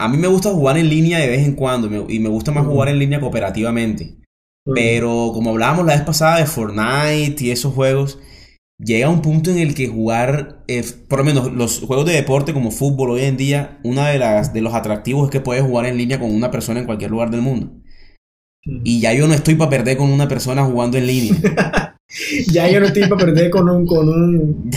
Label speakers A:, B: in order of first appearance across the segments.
A: a mí me gusta jugar en línea de vez en cuando me- y me gusta más jugar en línea cooperativamente. Pero como hablábamos la vez pasada de Fortnite y esos juegos, llega un punto en el que jugar, eh, por lo menos los juegos de deporte como fútbol hoy en día, uno de, las, de los atractivos es que puedes jugar en línea con una persona en cualquier lugar del mundo. Y ya yo no estoy para perder con una persona jugando en línea.
B: Ya yo no estoy para perder con un, con un,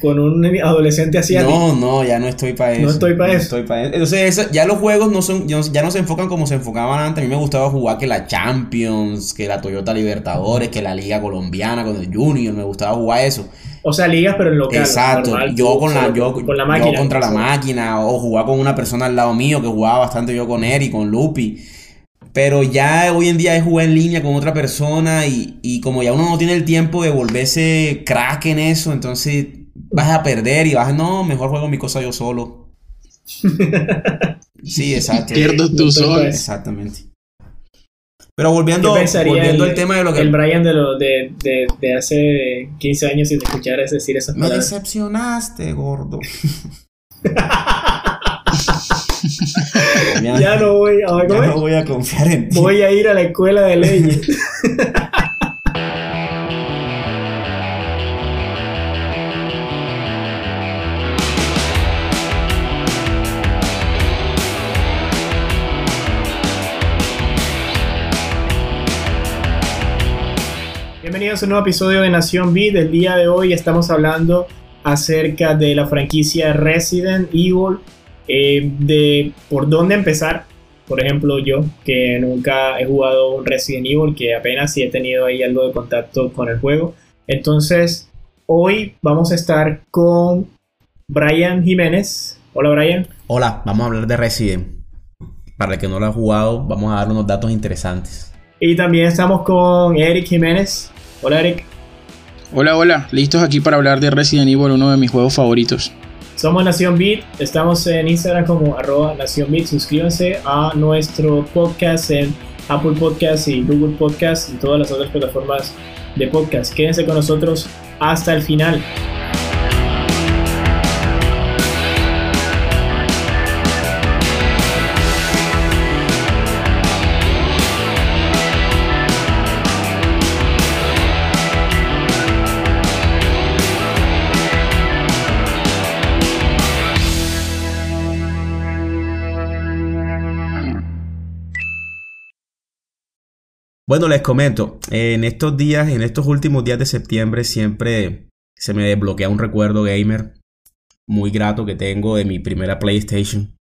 B: con un adolescente asiático.
A: No, no, ya no estoy para eso.
B: No estoy pa' eso.
A: estoy pa' eso. Entonces, eso- ya los juegos no son, ya no- se enfocan como se enfocaban antes. A mí me gustaba jugar que la Champions, que la Toyota Libertadores, que la Liga Colombiana con el Junior. Me gustaba jugar eso.
B: O sea, ligas, pero en local.
A: Exacto.
B: normal,
A: yo con la, yo,
B: con la
A: yo
B: máquina.
A: contra la máquina. O jugar con una persona al lado mío, que jugaba bastante yo con Eric, con Lupi. Pero ya hoy en día es jugar en línea con otra persona y, y como ya uno no tiene el tiempo de volverse crack en eso, entonces vas a perder y vas, no, mejor juego mi cosa yo solo. Sí, exacto.
C: Pierdo tú solo.
B: pa' eso.
A: Exactamente. Pero volviendo,
B: ¿Qué pensaría
A: volviendo
B: el,
A: al tema de lo que...
B: el Brian de, lo, de, de, de hace 15 años si te escucharas decir esas
A: Me
B: palabras?
A: decepcionaste, gordo.
B: Ya no voy a,
A: no voy a confiar en ti.
B: voy a ir a la escuela de leyes. Bienvenidos a un nuevo episodio de Nación Beat. El día de hoy estamos hablando acerca de la franquicia Resident Evil, eh, de por dónde empezar. Por ejemplo, yo que nunca he jugado un Resident Evil, que apenas sí he tenido ahí algo de contacto con el juego. Entonces, hoy vamos a estar con Brian Jiménez. Hola Brian.
A: Hola, vamos a hablar de Resident. Para el que no lo ha jugado, vamos a dar unos datos interesantes.
B: Y también estamos con Eric Jiménez. Hola Eric.
C: Hola, hola, listos aquí para hablar de Resident Evil, uno de mis juegos favoritos.
B: Somos Nación Beat, estamos en Instagram como arroba Nación Beat. Suscríbanse a nuestro podcast en Apple Podcast y Google Podcast y todas las otras plataformas de podcast. Quédense con nosotros hasta el final.
A: Bueno, les comento, en estos días, en estos últimos días de septiembre, siempre se me desbloquea un recuerdo gamer muy grato que tengo de mi primera PlayStation.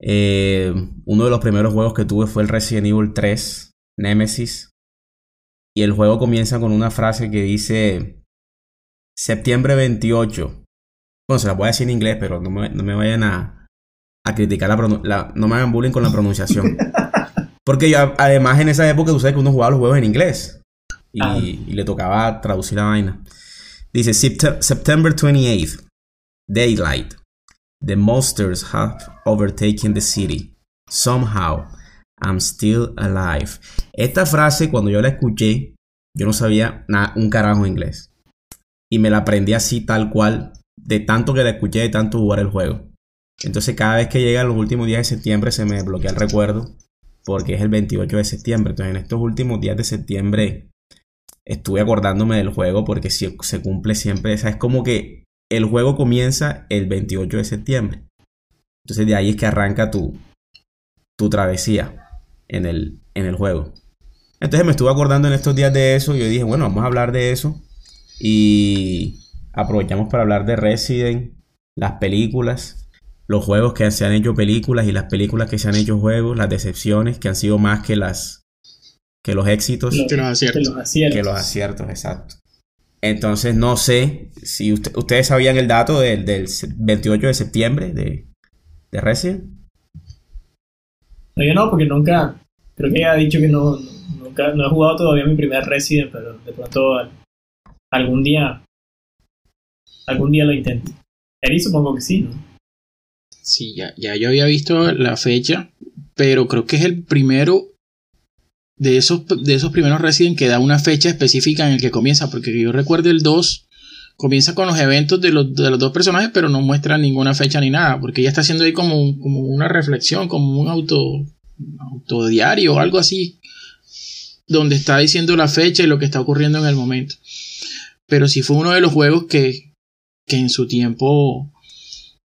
A: Eh, uno de los primeros juegos que tuve fue el Resident Evil 3, Nemesis. Y el juego comienza con una frase que dice septiembre 28. Bueno, se la voy a decir en inglés, pero no me, no me vayan a, a criticar la, No me hagan bullying con la pronunciación. Porque yo, además en esa época tú sabes que uno jugaba los juegos en inglés. Y,
B: Ah.
A: y le tocaba traducir la vaina. Dice "Sept- September 28th. Daylight. The monsters have overtaken the city. Somehow, I'm still alive. Esta frase, cuando yo la escuché, yo no sabía na- un carajo inglés. Y me la aprendí así, tal cual, de tanto que la escuché, de tanto jugar el juego. Entonces, cada vez que llegan los últimos días de septiembre, se me desbloquea el recuerdo, porque es el 28 de septiembre. Entonces, en estos últimos días de septiembre, estuve acordándome del juego, porque si- se cumple siempre. O sea, es como que el juego comienza el 28 de septiembre. Entonces, de ahí es que arranca tu, tu travesía en el, en el juego. Entonces me estuve acordando en estos días de eso y yo dije, bueno, vamos a hablar de eso. Y aprovechamos para hablar de Resident, las películas, los juegos que se han hecho películas y las películas que se han hecho juegos, las decepciones que han sido más que las que los éxitos,
C: Que los aciertos.
B: que los aciertos.
A: que los aciertos, exacto. Entonces no sé si usted- ustedes sabían el dato del, del 28 de septiembre de, de Resident.
B: No, yo no, porque nunca, creo que ya ha dicho que no, nunca, no he jugado todavía mi primer Resident, pero de pronto al- algún día, algún día lo intento. Eri supongo que sí, ¿no?
C: Sí, ya, ya yo había visto la fecha, pero creo que es el primero de esos, de esos primeros Resident que da una fecha específica en el que comienza, porque yo recuerdo el 2 comienza con los eventos de los, de los dos personajes, pero no muestra ninguna fecha ni nada, porque ella está haciendo ahí como, como una reflexión, como un auto, autodiario o algo así, donde está diciendo la fecha y lo que está ocurriendo en el momento. Pero sí fue uno de los juegos que, que en su tiempo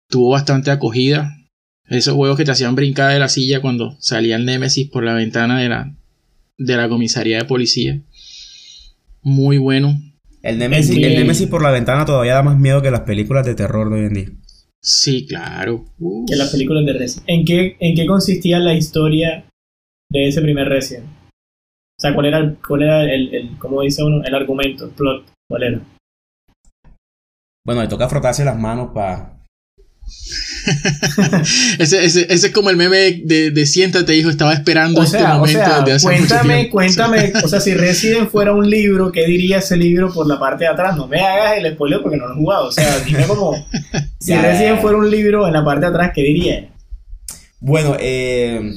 C: tuvo bastante acogida. Esos juegos que te hacían brincar de la silla cuando salía el Nemesis por la ventana de la, de la comisaría de policía. Muy bueno.
A: El Nemesis, el Nemesis por la ventana todavía da más miedo que las películas de terror de hoy en día.
C: Sí, claro.
B: Que las películas de Resident. ¿En qué, ¿En qué consistía la historia de ese primer Resident? O sea, ¿cuál era, el, cuál era el, el, como dice uno, el argumento, el plot? ¿Cuál era?
A: Bueno, le toca frotarse las manos para
C: ese, ese, ese, es como el meme de, de siéntate, hijo, estaba esperando
B: O
C: este
B: sea, o
C: momento
B: sea,
C: desde hace mucho
B: cuéntame,
C: tiempo.
B: cuéntame, o sea, si Resident fuera un libro, ¿qué diría ese libro por la parte de atrás? No me hagas el spoiler porque no lo he jugado, o sea, dime como, si. Resident fuera un libro en la parte de atrás, ¿qué diría?
A: Bueno, eh,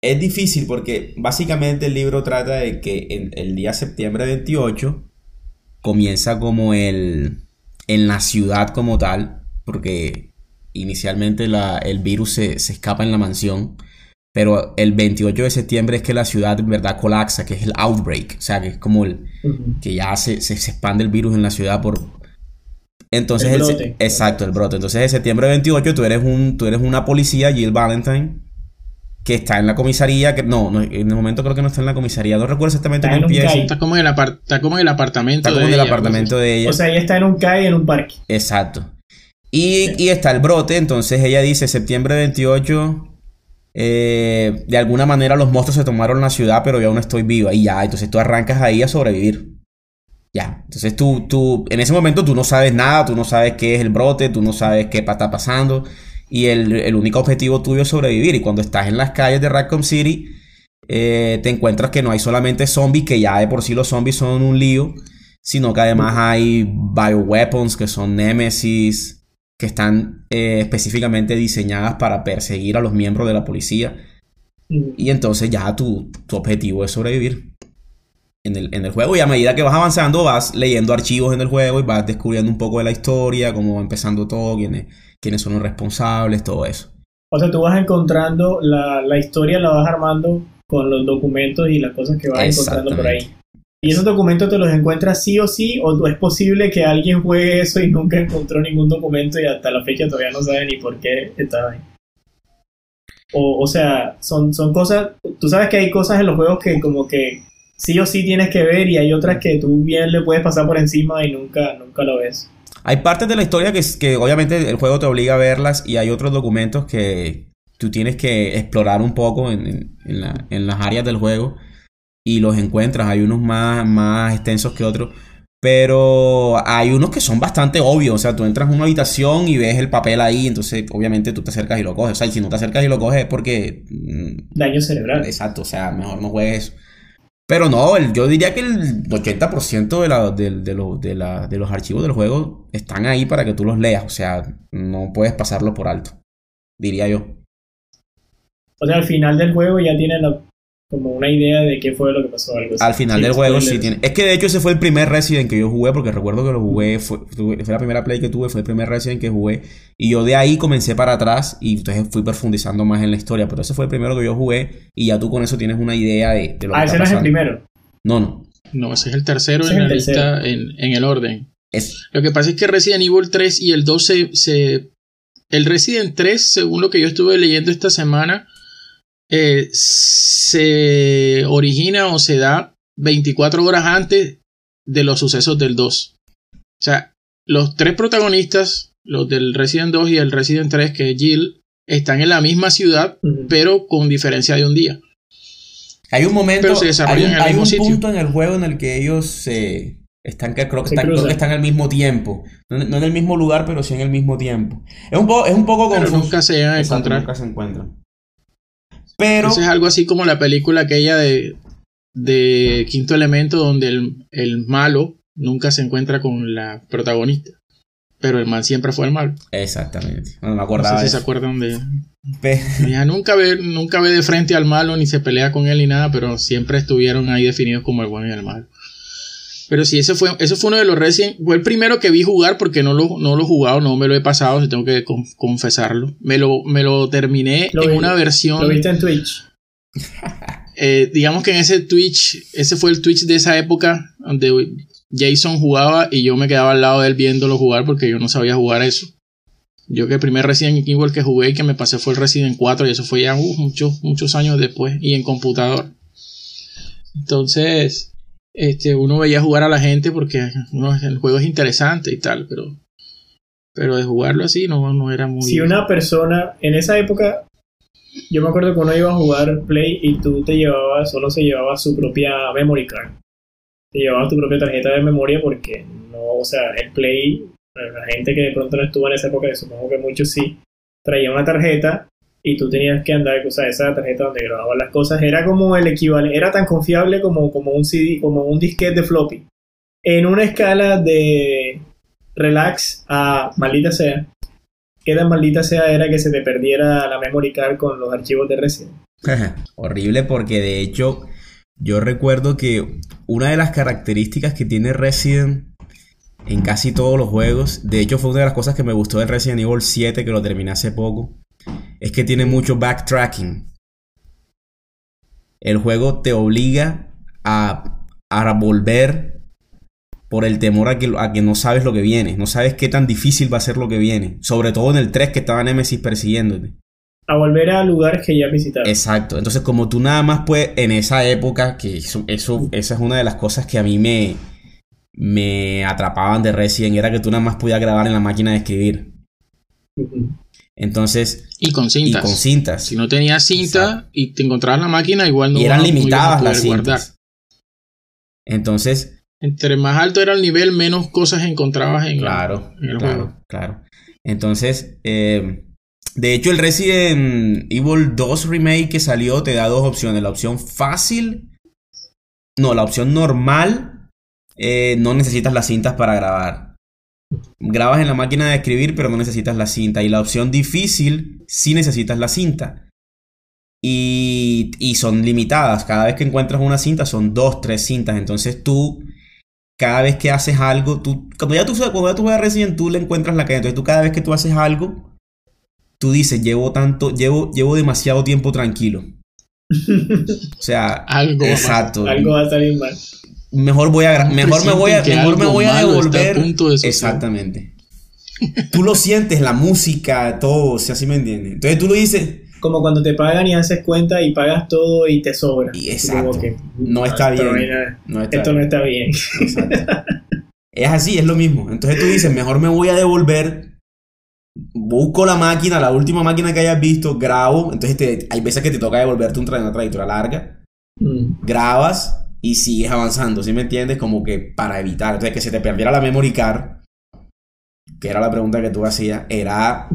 A: es difícil porque básicamente el libro trata de que en el día septiembre 28 comienza como el en la ciudad como tal, porque inicialmente la- el virus se, se escapa en la mansión, pero el 28 de septiembre es que la ciudad en verdad colapsa, que es el outbreak, o sea, que es como el, que ya se, se, se expande el virus en la ciudad por... Entonces,
B: El brote.
A: exacto, el brote. Entonces, en septiembre 28 tú eres, un, tú eres una policía, Jill Valentine, que está en la comisaría, que no, no, en el momento creo que no está en la comisaría, no recuerdo exactamente
B: Está
A: cómo empieza.
C: Está como en el, apart- está como en el apartamento.
A: Está como
C: de
A: en el
C: ella,
A: apartamento de ella.
B: O sea, ella está en un CAI en un parque.
A: Exacto. Y, y está el brote, entonces ella dice, septiembre 28, eh, de alguna manera los monstruos se tomaron la ciudad, pero yo aún estoy viva. Y ya, entonces tú arrancas ahí a sobrevivir. Ya, entonces tú, tú, en ese momento tú no sabes nada, tú no sabes qué es el brote, tú no sabes qué está pasando. Y el, el único objetivo tuyo es sobrevivir. Y cuando estás en las calles de Raccoon City, eh, te encuentras que no hay solamente zombies, que ya de por sí los zombies son un lío, sino que además hay bioweapons, que son Nemesis, que están eh, específicamente diseñadas para perseguir a los miembros de la policía. Y entonces ya tu, tu objetivo es sobrevivir en el, en el juego. Y a medida que vas avanzando, vas leyendo archivos en el juego y vas descubriendo un poco de la historia, cómo va empezando todo, quiénes, quiénes son los responsables, todo eso.
B: O sea, tú vas encontrando, la, la historia la vas armando con los documentos y las cosas que vas encontrando por ahí. ¿Y esos documentos te los encuentras sí o sí? ¿O es posible que alguien juegue eso y nunca encontró ningún documento y hasta la fecha todavía no sabe ni por qué estaba ahí? O, o sea, son, son cosas... Tú sabes que hay cosas en los juegos que como que sí o sí tienes que ver y hay otras que tú bien le puedes pasar por encima y nunca, nunca lo ves.
A: Hay partes de la historia que, que obviamente el juego te obliga a verlas y hay otros documentos que tú tienes que explorar un poco en- en la- en las áreas del juego y los encuentras. Hay unos más, más extensos que otros. Pero hay unos que son bastante obvios. O sea, tú entras a una habitación y ves el papel ahí. Entonces, obviamente, tú te acercas y lo coges. O sea, y si no te acercas y lo coges es porque. mm,
B: Daño cerebral.
A: Exacto, o sea, mejor no juegues eso. Pero no, el- yo diría que el 80% de, la- de- de lo- de la- de los archivos del juego están ahí para que tú los leas. O sea, no puedes pasarlo por alto. Diría yo.
B: O sea, al final del juego ya tienen la- como una idea de qué fue lo que pasó. Algo así.
A: Al final del juego sí tiene. Es que de hecho ese fue el primer Resident que yo jugué, porque recuerdo que lo jugué, fue, fue la primera play que tuve, fue el primer Resident que jugué. Y yo de ahí comencé para atrás y entonces fui profundizando más en la historia. Pero ese fue el primero que yo jugué y ya tú con eso tienes una idea de, de lo
B: Ah,
A: que
B: ese no es el primero.
A: No, no.
C: No, ese es el tercero en la
B: el
C: lista en, en el orden.
A: Es,
C: Lo que pasa es que Resident Evil 3 y el 2 se, se- El Resident 3, según lo que yo estuve leyendo esta semana, eh, se origina o se da 24 horas antes de los sucesos del 2. O sea, los tres protagonistas, los del Resident 2 y el Resident 3, que es Jill, están en la misma ciudad, pero con diferencia de un día.
A: Hay un momento,
C: Pero se
A: hay un,
C: en el
A: hay
C: mismo
A: un
C: sitio.
A: punto en el juego en el que ellos se están, creo que, están, creo que están al mismo tiempo. No, no en el mismo lugar, pero sí en el mismo tiempo. Es un poco, es un poco
C: Pero
A: confuso.
C: nunca se llegan a
A: Exacto,
C: encontrar.
A: nunca se encuentran. Pero
C: Eso es algo así como la película aquella de, de Quinto Elemento, donde el, el malo nunca se encuentra con la protagonista. Pero el man siempre fue el malo.
A: exactamente. No me
C: No
A: acordaba de
C: si se acuerdan de. Nunca ve, nunca ve de frente al malo, ni se pelea con él ni nada, pero siempre estuvieron ahí definidos como el bueno y el malo. Pero sí, ese fue, ese fue uno de los Resident. Fue el primero que vi jugar porque no lo, no lo he jugado, no me lo he pasado, si tengo que con- confesarlo. Me lo, me lo terminé
B: Lo
C: en
B: vi-
C: una versión.
B: Lo viste en Twitch.
C: eh, digamos que en ese Twitch, ese fue el Twitch de esa época donde Jason jugaba y yo me quedaba al lado de él viéndolo jugar porque yo no sabía jugar eso. Yo que el primer Resident Evil que jugué y que me pasé fue el Resident 4 y eso fue ya uh, muchos, muchos años después y en computador. Entonces, este, uno veía jugar a la gente porque el juego es interesante y tal, pero, pero de jugarlo así no, no era muy...
B: Si una persona, en esa época, yo me acuerdo que uno iba a jugar Play y tú te llevabas, solo se llevaba su propia memory card. Te llevabas tu propia tarjeta de memoria porque no, o sea, el Play, la gente que de pronto no estuvo en esa época, supongo que muchos sí, traía una tarjeta y tú tenías que andar, o sea, esa tarjeta donde grababan las cosas era como el equivalente, era tan confiable como, como un CD, como un disquete de floppy. En una escala de relax a maldita sea, qué tan maldita sea era que se te perdiera la memory card con los archivos de Resident.
A: Horrible porque de hecho yo recuerdo que una de las características que tiene Resident en casi todos los juegos, de hecho fue una de las cosas que me gustó de Resident Evil 7 que lo terminé hace poco, es que tiene mucho backtracking. El juego te obliga a, a volver por el temor a que, a que no sabes lo que viene, no sabes qué tan difícil va a ser lo que viene, sobre todo en el 3 que estaba Nemesis persiguiéndote.
B: A volver a lugares que ya visitaron.
A: Exacto. Entonces, como tú nada más puedes, en esa época, que eso, eso- esa es una de las cosas que a mí me, me atrapaban de Resident, era que tú nada más podías grabar en la máquina de escribir. Entonces,
C: Y con
A: y
C: cintas.
A: con cintas.
C: Si no tenías cinta y te encontrabas la máquina, igual no
A: y eran
C: no-
A: limitadas las
C: guardar.
A: cintas. Entonces,
C: Entre más alto era el nivel, menos cosas encontrabas en,
A: claro,
C: en el
A: claro,
C: juego.
A: claro. Entonces, eh, de hecho, el Resident Evil 2 Remake que salió te da dos opciones. La opción fácil, no, la opción normal, eh, no necesitas las cintas para grabar. Grabas en la máquina de escribir, pero no necesitas la cinta. Y la opción difícil, sí necesitas la cinta. Y, y son limitadas. Cada vez que encuentras una cinta, son dos, tres cintas. Entonces tú cada vez que haces algo, tú, cuando ya tú, cuando ya tú juegas Resident, tú le encuentras la calle. Entonces tú cada vez que tú haces algo, tú dices, llevo tanto, llevo, llevo demasiado tiempo tranquilo. O sea,
C: Algo
A: exacto.
B: Algo va a salir mal.
A: Mejor voy a, mejor me voy a, mejor me voy a devolver.
C: punto de suceder.
A: Exactamente. Tú lo sientes, la música, todo, o sea, así me entiendes. Entonces tú lo dices,
B: Como cuando te pagan y haces cuenta y pagas todo y te sobra.
A: Y exacto.
B: como que,
A: No está bien.
B: vaina-
A: no está
B: esto no está bien.
A: Exacto. Es así, es lo mismo. Entonces tú dices, mejor me voy a devolver. Busco la máquina, la última máquina que hayas visto, grabo. Entonces te- hay veces que te toca devolverte un tra- una trayectoria larga.
B: Mm.
A: Grabas y sigues avanzando, ¿sí me entiendes? Como que para evitar. Entonces que se te perdiera la memory card, que era la pregunta que tú hacías, era,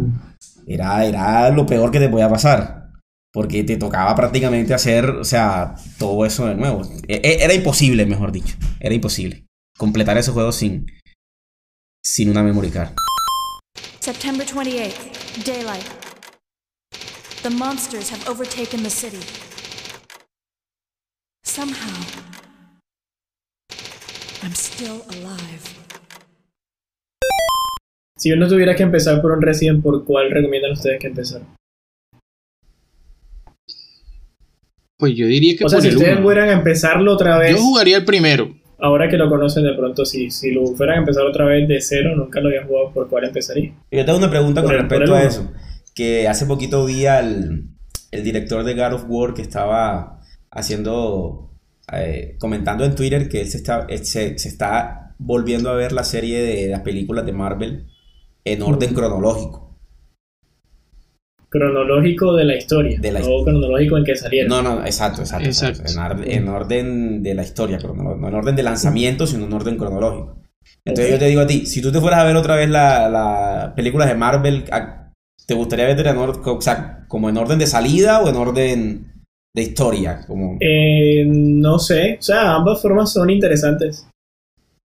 A: era, era lo peor que te podía pasar. Porque te tocaba prácticamente hacer, o sea, todo eso de nuevo. E- e- Era imposible, mejor dicho. Era imposible. Completar ese juego sin, sin una memory card.
D: September 28th, daylight. The monsters have overtaken the city. Somehow, I'm still alive.
B: Si uno tuviera que empezar por un Resident, ¿por cuál recomiendan ustedes que empezar?
C: Pues yo diría que
B: O sea,
C: por
B: si
C: el
B: ustedes
C: uno.
B: fueran a empezarlo otra vez,
C: Yo jugaría el primero.
B: ahora que lo conocen de pronto, si, si lo fueran a empezar otra vez de cero, nunca lo habían jugado, ¿por cuál empezaría?
A: Yo tengo una pregunta con
B: el-
A: respecto a eso. Que hace poquito vi al el director de God of War que estaba haciendo, eh, comentando en Twitter que él se está, él se, se está volviendo a ver la serie de, las películas de Marvel en orden cronológico.
B: Cronológico de la historia,
A: De la
B: cronológico en que salieron.
A: No, no, exacto, exacto. exacto.
C: Exacto.
A: En, orden de la historia, no en orden de lanzamiento, sino en orden cronológico. Entonces yo te digo a ti, si tú te fueras a ver otra vez la, la película de Marvel, ¿a- ¿te gustaría ver en orden, o sea, como en orden de salida o en orden de historia? Como...
B: Eh, no sé, o sea, ambas formas son interesantes.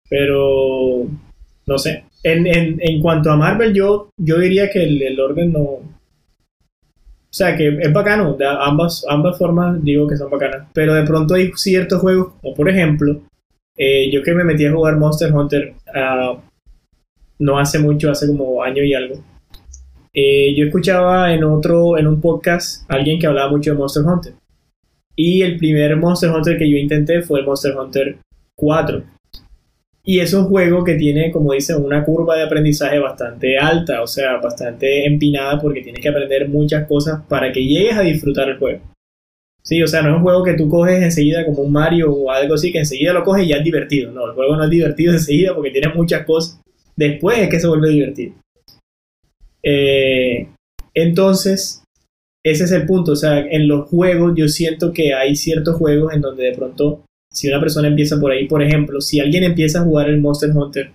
B: Pero no sé. En, en, en cuanto a Marvel, yo, yo diría que el, el orden no. O sea, que es bacano. de ambas, ambas formas digo que son bacanas. Pero de pronto hay ciertos juegos, como por ejemplo, Eh, yo que me metí a jugar Monster Hunter ah, no hace mucho, hace como año y algo. Eh, yo escuchaba en otro, en un podcast, alguien que hablaba mucho de Monster Hunter. Y el primer Monster Hunter que yo intenté fue el Monster Hunter 4. Y es un juego que tiene, como dicen, una curva de aprendizaje bastante alta, o sea, bastante empinada porque tienes que aprender muchas cosas para que llegues a disfrutar el juego. Sí, o sea, no es un juego que tú coges enseguida como un Mario o algo así, que enseguida lo coges y ya es divertido. No, el juego no es divertido enseguida porque tiene muchas cosas. Después es que se vuelve divertido. Eh, entonces, ese es el punto. O sea, en los juegos yo siento que hay ciertos juegos en donde de pronto, si una persona empieza por ahí, por ejemplo, si alguien empieza a jugar el Monster Hunter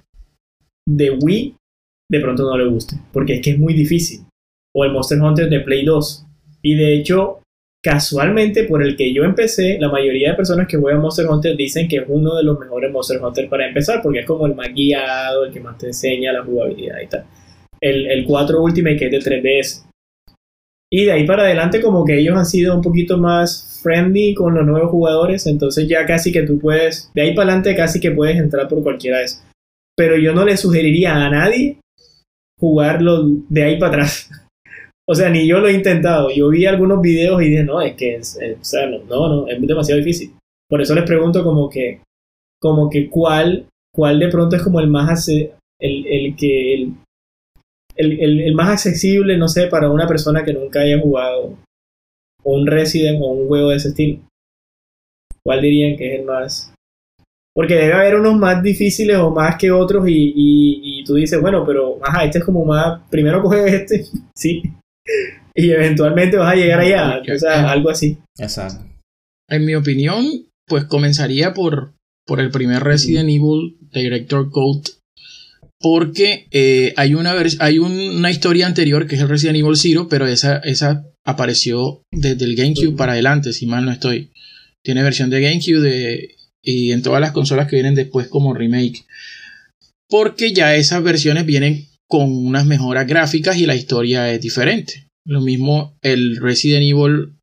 B: de Wii, de pronto no le guste, porque es que es muy difícil. O el Monster Hunter de Play 2. Y de hecho, casualmente por el que yo empecé, la mayoría de personas que juegan Monster Hunter dicen que es uno de los mejores Monster Hunter para empezar, porque es como el más guiado, el que más te enseña la jugabilidad y tal. El, el 4 Ultimate que es de 3DS. Y de ahí para adelante como que ellos han sido un poquito más friendly con los nuevos jugadores, entonces ya casi que tú puedes, de ahí para adelante casi que puedes entrar por cualquiera de esos. Pero yo no le sugeriría a nadie jugarlo de ahí para atrás. O sea, ni yo lo he intentado. Yo vi algunos videos y dije, no, es que, es, o sea, no, no, es demasiado difícil. Por eso les pregunto como que, como que cuál, cuál de pronto es como el más, el, el que, el, el, el, más accesible, no sé, para una persona que nunca haya jugado un Resident o un juego de ese estilo. ¿Cuál dirían que es el más? Porque debe haber unos más difíciles o más que otros y, y, y tú dices, bueno, pero ajá, este es como más, primero coge este, sí, y eventualmente vas a llegar allá, o sea, algo así.
A: Exacto.
C: En mi opinión, pues comenzaría por, por el primer Resident Evil Director Code. Porque eh, hay, una, hay una historia anterior que es el Resident Evil Zero, pero esa, esa apareció desde el GameCube para adelante, si mal no estoy. Tiene versión de GameCube y en todas las consolas que vienen después como remake. Porque ya esas versiones vienen con unas mejoras gráficas y la historia es diferente. Lo mismo el Resident Evil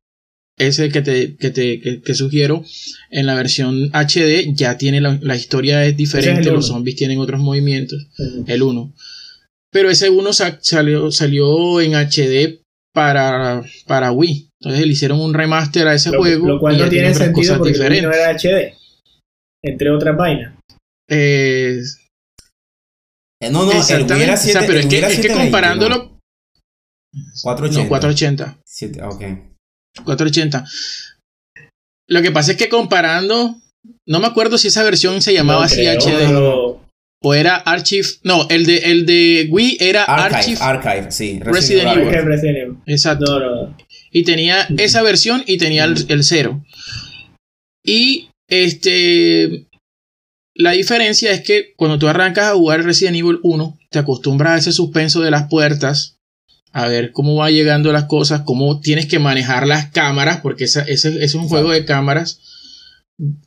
C: ese que te, que te que, sugiero en la versión HD ya tiene la, historia es diferente, los zombies tienen otros movimientos, el 1. Pero ese 1 salió, salió en HD para, para Wii. Entonces le hicieron un remaster a ese juego.
B: Lo cual no tiene sentido porque no era HD. Entre otras vainas.
C: Eh,
A: no, no, Exactamente.
C: o sea, pero es que, es que comparándolo.
A: 480.
C: No, 480.
A: 7, ok.
C: 480. Lo que pasa es que comparando. No me acuerdo si esa versión se llamaba así HD. O era Archive. No, el de, el de Wii era
A: Archive. Archive, sí.
C: Resident, Evil. Exacto. Y tenía esa versión y tenía el, el cero. Y este la diferencia es que cuando tú arrancas a jugar Resident Evil 1, te acostumbras a ese suspenso de las puertas, a ver cómo va llegando las cosas, cómo tienes que manejar las cámaras, porque ese, es un juego de cámaras.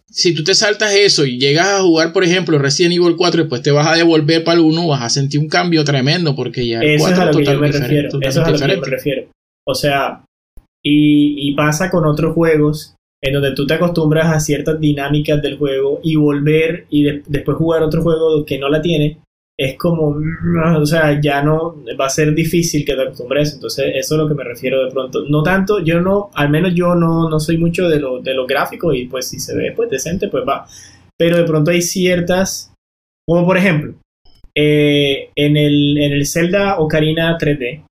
C: Si tú te saltas eso y llegas a jugar, por ejemplo, Resident Evil 4 y después te vas a devolver para el 1, vas a sentir un cambio tremendo, porque ya
B: el 4 es a lo que yo me refiero. Eso es a lo que me refiero. O sea, y, y pasa con otros juegos en donde tú te acostumbras a ciertas dinámicas del juego y volver y después jugar otro juego que no la tiene, es como, o sea, ya no va a ser difícil que te acostumbres. Entonces, eso es lo que me refiero de pronto. No tanto, yo no, al menos yo no, no soy mucho de lo, de lo gráfico y pues si se ve pues decente, pues va. Pero de pronto hay ciertas, como por ejemplo, eh, en, el, en el Zelda Ocarina 3D,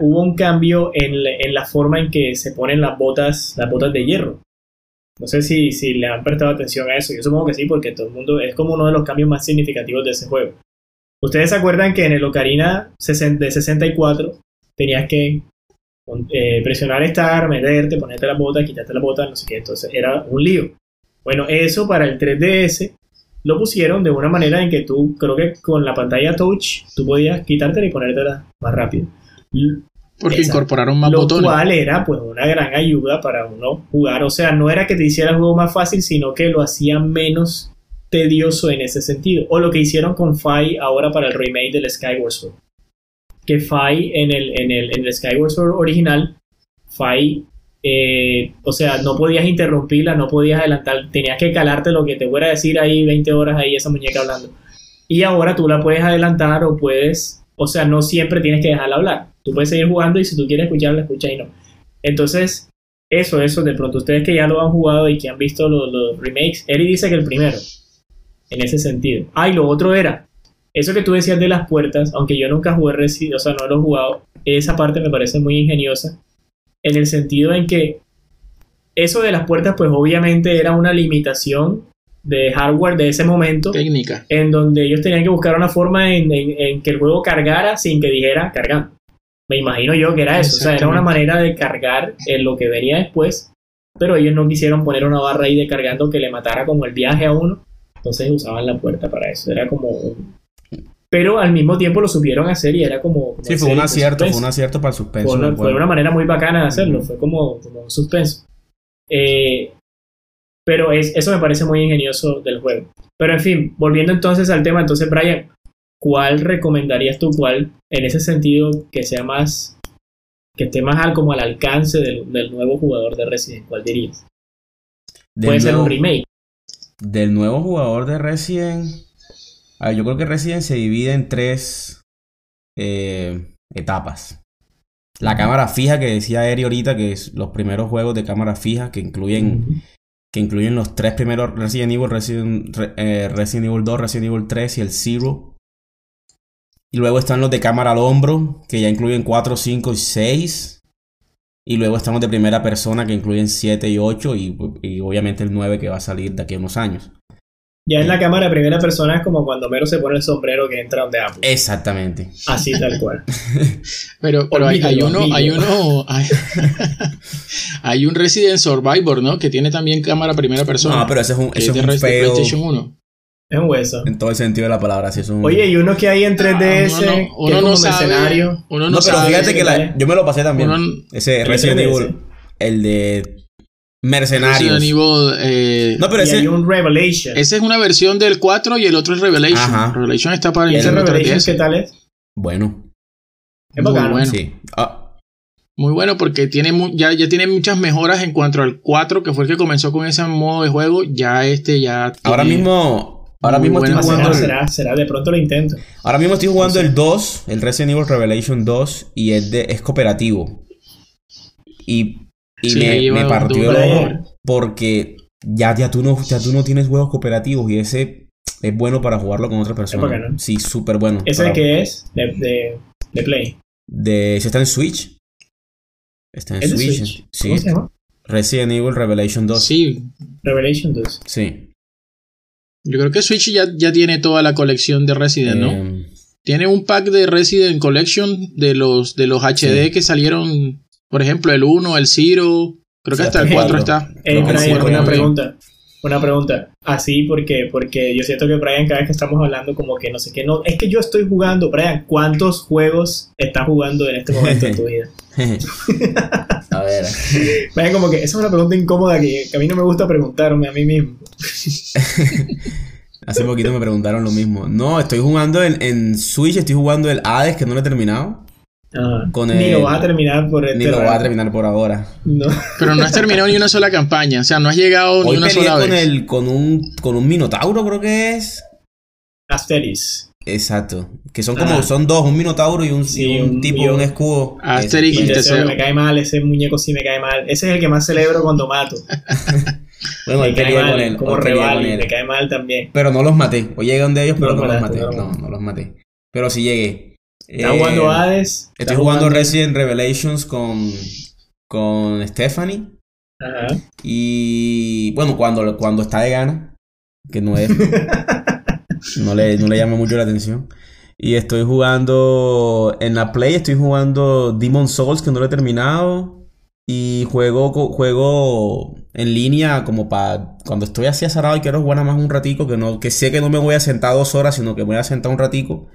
B: hubo un cambio en, la forma en que se ponen las botas, las botas de hierro. No sé si, si le han prestado atención a eso. Yo supongo que sí, porque todo el mundo es como uno de los cambios más significativos de ese juego. Ustedes se acuerdan que en el Ocarina de 64 tenías que eh, presionar Start, meterte, ponerte la bota, quitarte la bota, no sé qué. Entonces era un lío. Bueno, eso para el 3DS lo pusieron de una manera en que tú, creo que con la pantalla touch, tú podías quitártela y ponértela más rápido.
C: Porque incorporaron más
B: lo
C: botones.
B: Lo cual era pues una gran ayuda para uno jugar. O sea, no era que te hiciera el juego más fácil, sino que lo hacía menos tedioso en ese sentido. O lo que hicieron con Fai ahora para el remake del Skyward Sword. Que Fai en el, en el, en el Skyward Sword original, Fai eh, o sea, no podías interrumpirla, no podías adelantar, tenías que calarte lo que te fuera a decir ahí 20 horas ahí esa muñeca hablando. Y ahora tú la puedes adelantar o puedes, o sea, no siempre tienes que dejarla hablar. Tú puedes seguir jugando y si tú quieres escucharla, escucha y no. Entonces, eso, eso, de pronto ustedes que ya lo han jugado y que han visto los, los remakes, Eri dice que el primero, en ese sentido. Ah, y lo otro era, eso que tú decías de las puertas, aunque yo nunca jugué Resident, o sea, no lo he jugado, esa parte me parece muy ingeniosa, en el sentido en que eso de las puertas, pues obviamente era una limitación de hardware de ese momento,
C: Técnica.
B: en donde ellos tenían que buscar una forma en, en- en que el juego cargara sin que dijera cargando. Me imagino yo que era eso, o sea, era una manera de cargar en lo que venía después, pero ellos no quisieron poner una barra ahí de cargando que le matara como el viaje a uno, entonces usaban la puerta para eso, era como un... Pero al mismo tiempo lo supieron hacer y era como... como
A: Sí, fue un acierto, fue un acierto para el suspenso.
B: Fue una, fue manera muy bacana de hacerlo, fue como, como un suspenso. Eh, pero es, eso me parece muy ingenioso del juego. Pero en fin, volviendo entonces al tema, entonces Brian, ¿cuál recomendarías tú, cuál en ese sentido que sea más, que esté más al, como al alcance del, del nuevo jugador de Resident? ¿Cuál dirías?
A: Del
B: Puede ser un remake.
A: Del nuevo jugador de Resident. a ver, yo creo que Resident se divide en tres eh, etapas. La cámara fija que decía Eri ahorita, que es los primeros juegos de cámara fija que incluyen, que incluyen los tres primeros Resident Evil, Resident, Re- eh, Resident Evil 2, Resident Evil 3 y el Zero. Y luego están los de cámara al hombro, que ya incluyen 4, 5 y 6. Y luego están los de primera persona, que incluyen 7 y 8. Y, y obviamente el 9 que va a salir de aquí a unos años.
B: Ya en la cámara de primera persona es como cuando Mero se pone el sombrero que entra donde Apple.
A: Exactamente.
B: Así tal cual.
C: Pero, pero hay, uno, hay uno, hay, hay un Resident Survivor, ¿no? Que tiene también cámara primera persona.
A: No, pero ese es un, ese
C: es
A: un fail
C: PlayStation 1.
B: Es un hueso.
A: en todo el sentido de la palabra. Sí, es un...
B: Oye, y uno que hay en 3DS,
C: Ah, uno no,
B: que
C: uno
B: es
C: no
B: como
C: sabe,
B: mercenario.
C: uno no,
A: no, pero
C: sabe.
A: fíjate que yo me lo pasé también.
C: Uno-
A: ese Resident
B: 3DS.
A: Evil, el de Mercenarios.
C: Resident Evil, eh,
A: No, pero
B: y
A: ese,
B: hay un Revelation.
C: ese es una versión del 4 y el otro es Revelation.
A: Ajá.
C: Revelation está para
B: ¿Y ese Revelation
C: 3DS.
B: qué tal es?
A: bueno,
B: Es
C: Muy
B: bacano.
C: bueno.
A: sí. Ah,
C: Muy bueno porque tiene mu- ya, ya tiene muchas mejoras en cuanto al 4, que fue el que comenzó con ese modo de juego. Ya este ya.
A: ahora mismo, ahora mismo estoy jugando.
B: será,
A: el-
B: será, será, de pronto lo intento.
A: ahora mismo estoy jugando el 2, el Resident Evil Revelation 2, y es, de, es cooperativo. Y, y
C: Sí,
A: me, partió el ojo porque ya, ya, tú no, ya tú no tienes juegos cooperativos y ese es bueno para jugarlo con otra persona.
B: bacano.
A: Sí, súper bueno.
B: ¿Ese
A: para-
B: que es? De, de, de Play.
A: De, ¿sí está en Switch? Está en
B: ¿Es de
A: Switch.
B: Switch?
A: Sí.
B: ¿Cómo se llama?
A: Resident Evil Revelation 2.
C: Sí,
B: Revelation 2.
A: Sí.
C: Yo creo que Switch ya, ya tiene toda la colección de Resident, ¿no?
A: Eh,
C: Tiene un pack de Resident Collection de los, de los HD
A: Sí.
C: que salieron, por ejemplo, el 1, el 0, creo que
A: Sí,
C: hasta el
A: hasta el
C: 4
A: cuatro.
C: está.
B: Eh, una pregunta. Una pregunta. Así porque, porque yo siento que Brian, cada vez que estamos hablando, como que no sé qué, no, es que yo estoy jugando. Brian, ¿cuántos juegos estás jugando en este momento en tu vida?
A: a ver.
B: Brian, como que esa es una pregunta incómoda que, que a mí no me gusta preguntarme a mí mismo.
A: Hace poquito me preguntaron lo mismo. No, estoy jugando en, en Switch, estoy jugando el Hades que no lo he terminado.
B: Ajá.
A: Con
B: Ni lo vas a terminar por este
A: Ni lo voy a terminar por ahora.
B: No.
C: Pero no has terminado ni una sola campaña, o sea, no has llegado ni una sola
A: con,
C: vez.
A: el, con, un, con un Minotauro, creo que es.
B: Asteris.
A: Exacto. Que son como,
B: Ajá.
A: son dos, un Minotauro y un,
B: Sí,
A: y un
B: un-
A: tipo
B: un-
A: un escudo.
C: Asterix
B: Y
C: y
A: Ese-
B: ese
C: Teseo.
B: me cae mal, ese muñeco sí me cae mal. Ese es el que más celebro cuando mato.
A: Bueno,
B: me cae mal,
A: con él.
B: como
A: él.
B: me cae mal también.
A: Pero no los maté. Hoy llegué donde ellos, pero
B: No
A: no,
B: los
A: maté.
B: no
A: No,
B: los
A: no los maté. Pero sí llegué.
B: Está
A: Eh,
B: jugando Hades. está
A: Estoy jugando Resident Revelations con, con Stephanie.
B: Ajá.
A: Y bueno, cuando, cuando está de gana, que no es. no, le, no le llama mucho la atención. Y estoy jugando en la Play, estoy jugando Demon Souls, que no lo he terminado. Y juego, juego en línea como para cuando estoy así azarado y quiero jugar nada más un ratico, que no, que sé que no me voy a sentar dos horas, sino que me voy a sentar un ratico.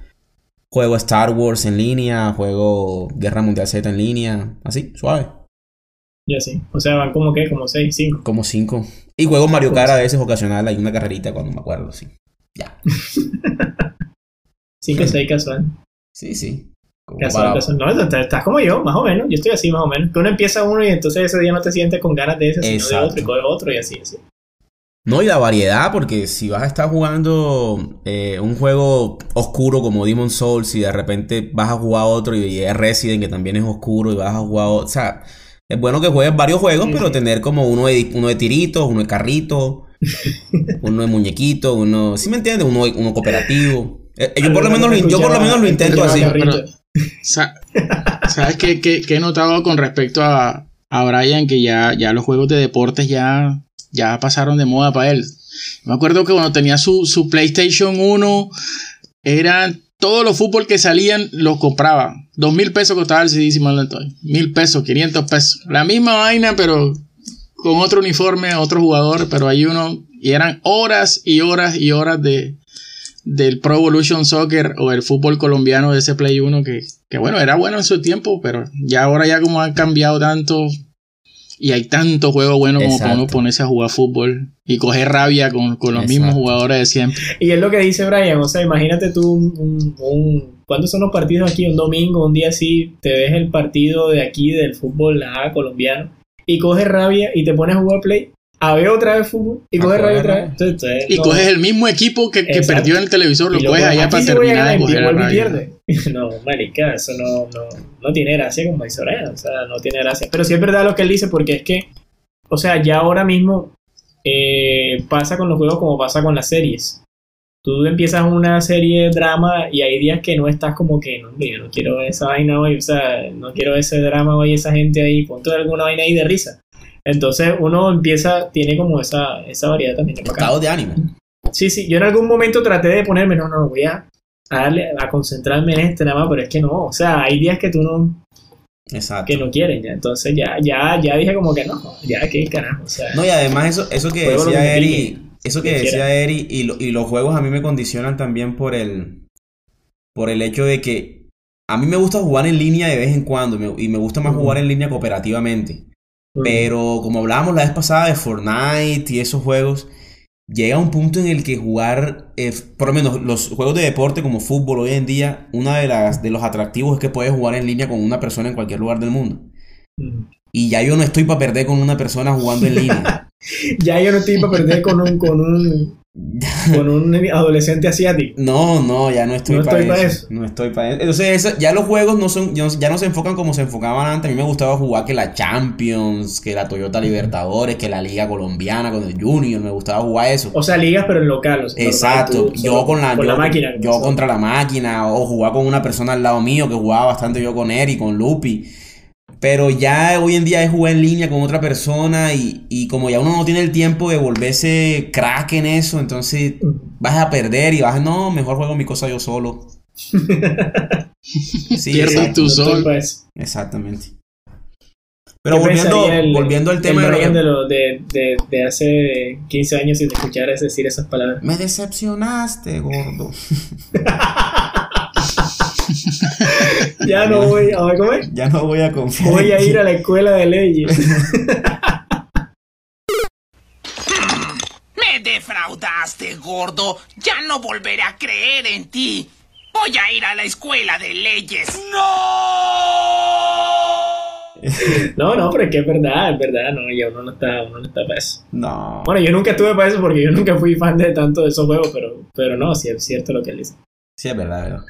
A: Juego Star Wars en línea, juego Guerra Mundial Z en línea, así, suave.
B: Ya sí. O sea, van como que, como 6, 5.
A: Como cinco. Y juego Mario Kart a veces ocasional, hay una carrerita cuando me acuerdo, sí. Ya.
B: 5 6 casual.
A: Sí, sí. Como
B: Casual,
A: para-
B: casual. No, estás estás como yo, más o menos. Yo estoy así, más o menos. Que uno empieza uno y entonces ese día no te sientes con ganas de ese, sino de otro y coge otro y así, así.
A: No, y la variedad, porque si vas a estar jugando eh, un juego oscuro como Demon Souls y de repente vas a jugar otro y es Resident que también es oscuro y vas a jugar otro, o sea, es bueno que juegues varios juegos,
B: Sí,
A: pero
B: sí.
A: tener como uno de, uno de tiritos, uno de carritos, uno de muñequitos, uno, ¿sí me entiendes? Uno, uno cooperativo. Eh, yo por lo menos lo, yo por lo menos lo intento así.
C: Pero, ¿Sabes qué, qué- qué he notado con respecto a, a Brian? Que ya, ya los juegos de deportes ya, ya pasaron de moda para él. Me acuerdo que cuando tenía su, su PlayStation 1, eran todos los fútbol que salían, los compraba. Dos mil pesos costaba el CD, si. Mil pesos, 500 pesos. La misma vaina, pero con otro uniforme, otro jugador, pero hay uno. Y eran horas y horas y horas de, del Pro Evolution Soccer o el fútbol colombiano de ese Play 1 que, que bueno, era bueno en su tiempo, pero ya ahora ya como han cambiado tanto y hay tanto juego bueno como para uno ponerse a jugar fútbol y coger rabia con, con los mismos jugadores de siempre.
B: Y es lo que dice Brian, o sea, imagínate tú un, un, un- ¿cuántos son los partidos aquí? Un domingo, un día así, te ves el partido de aquí del fútbol ajá, colombiano y coges rabia y te pones a jugar play, a ver otra vez fútbol y coges
A: coger
B: otra vez. Entonces, entonces,
C: Y
B: no.
C: coges el mismo equipo que, que perdió en el televisor, lo coges allá para terminar de
B: y
C: coger la
B: pierde. No, marica, eso no, no, no tiene gracia como dice Brian, o sea, no tiene gracia. Pero sí es verdad lo que él dice porque es que, o sea, ya ahora mismo eh, pasa con los juegos como pasa con las series. Tú empiezas una serie de drama y hay días que no estás como que, no, hombre, yo no quiero esa vaina hoy, o sea, no quiero ese drama hoy, esa gente ahí, ponte alguna vaina ahí de risa. Entonces uno empieza, tiene como esa, esa variedad también. de bacán.
A: Estado de ánimo.
B: Sí, sí, yo en algún momento traté de ponerme, no, no, voy a, a darle, a concentrarme en este nada más, pero es que no, o sea, hay días que tú no,
A: Exacto.
B: que no quieren, ya, entonces ya, ya, ya dije como que no, ya, que carajo, o sea,
A: No, y además eso, eso que decía Eri, eso que decía Eri y, lo- y los juegos a mí me condicionan también por el, por el hecho de que a mí me gusta jugar en línea de vez en cuando y me, gusta más jugar en línea cooperativamente. Pero como hablábamos la vez pasada de Fortnite y esos juegos, llega un punto en el que jugar, eh, por lo menos los juegos de deporte como fútbol hoy en día, uno de, las, de los atractivos es que puedes jugar en línea con una persona en cualquier lugar del mundo.
B: mm.
A: Y ya yo no estoy para perder con una persona jugando en línea.
B: ya yo no estoy para perder con un, con un, con un adolescente asiático.
A: No, no, ya no estoy,
B: No
A: para,
B: estoy pa'
A: eso. No estoy para eso. Entonces, eso- ya los juegos no son, ya no, se enfocan como se enfocaban antes. A mí me gustaba jugar que la Champions, que la Toyota Libertadores, que la Liga Colombiana con el Junior. Me gustaba jugar eso.
B: O sea, ligas pero en local, o sea,
A: Exacto.
B: tú
A: yo con la,
B: con
A: yo,
B: la máquina.
A: yo contra la máquina o jugar con una persona al lado mío que jugaba bastante yo con Eri, con Lupi. Pero ya hoy en día es jugar en línea con otra persona y, y como ya uno no tiene el tiempo de volverse crack en eso, entonces
B: Mm.
A: vas a perder y vas a, no, mejor juego mi cosa yo solo. Sí,
C: Pierdes
B: pa' eso.
A: exactamente. Pero
B: ¿Qué
A: volviendo,
B: el-
A: volviendo al
B: el
A: tema de, lo
B: Brian
A: que-
B: de, lo- de, de, de hace 15 años sin escuchar decir esas palabras.
A: Me decepcionaste, gordo.
B: Ya no voy, a ver cómo es.
A: Ya no voy a confiar.
B: Voy a ir a la escuela de leyes.
E: Me defraudaste, gordo. Ya no volveré a creer en ti. Voy a ir a la escuela de leyes.
B: No, no, pero es que es verdad, es verdad, no, ya uno no está, uno no está para eso.
A: No.
B: Bueno, yo nunca estuve para eso porque yo nunca fui fan de tanto de esos juegos, pero, pero no, sí es cierto lo que él dice.
A: Sí, es verdad, es verdad.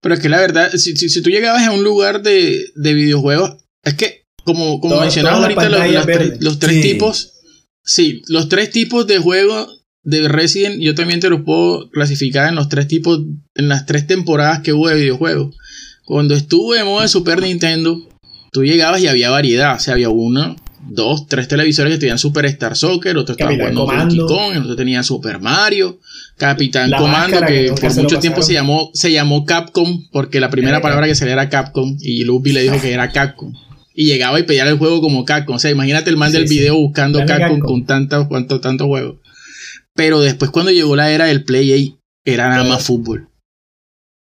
C: Pero es que la verdad, si, si, si tú llegabas a un lugar de, de videojuegos, es que, como, como
B: Todo-
C: mencionaba
B: toda la
C: ahorita, los, tres, los tres
A: Sí.
C: tipos, sí, los tres tipos de juego de Resident, yo también te los puedo clasificar en los tres tipos, en las tres temporadas que hubo de videojuegos. Cuando estuve de moda de Super Nintendo, tú llegabas y había variedad, o sea, había uno, dos, tres televisores que tenían Super Star Soccer, otro estaba
B: Capitán
C: jugando. Donkey Kong, el otro tenía Super Mario, Capitán
B: La
C: Comando,
B: que
C: por
B: se
C: mucho tiempo se llamó, se llamó Capcom, porque la primera palabra que salía era Capcom, y Lupi le dijo que era Capcom. Y llegaba y pedía el juego como Capcom. O sea, imagínate el man
B: Sí,
C: del
B: sí.
C: video buscando
B: Dame
C: Capcom,
B: Capcom.
C: con tantos tanto, tanto juegos. Pero después cuando llegó la era del Play, era nada más fútbol.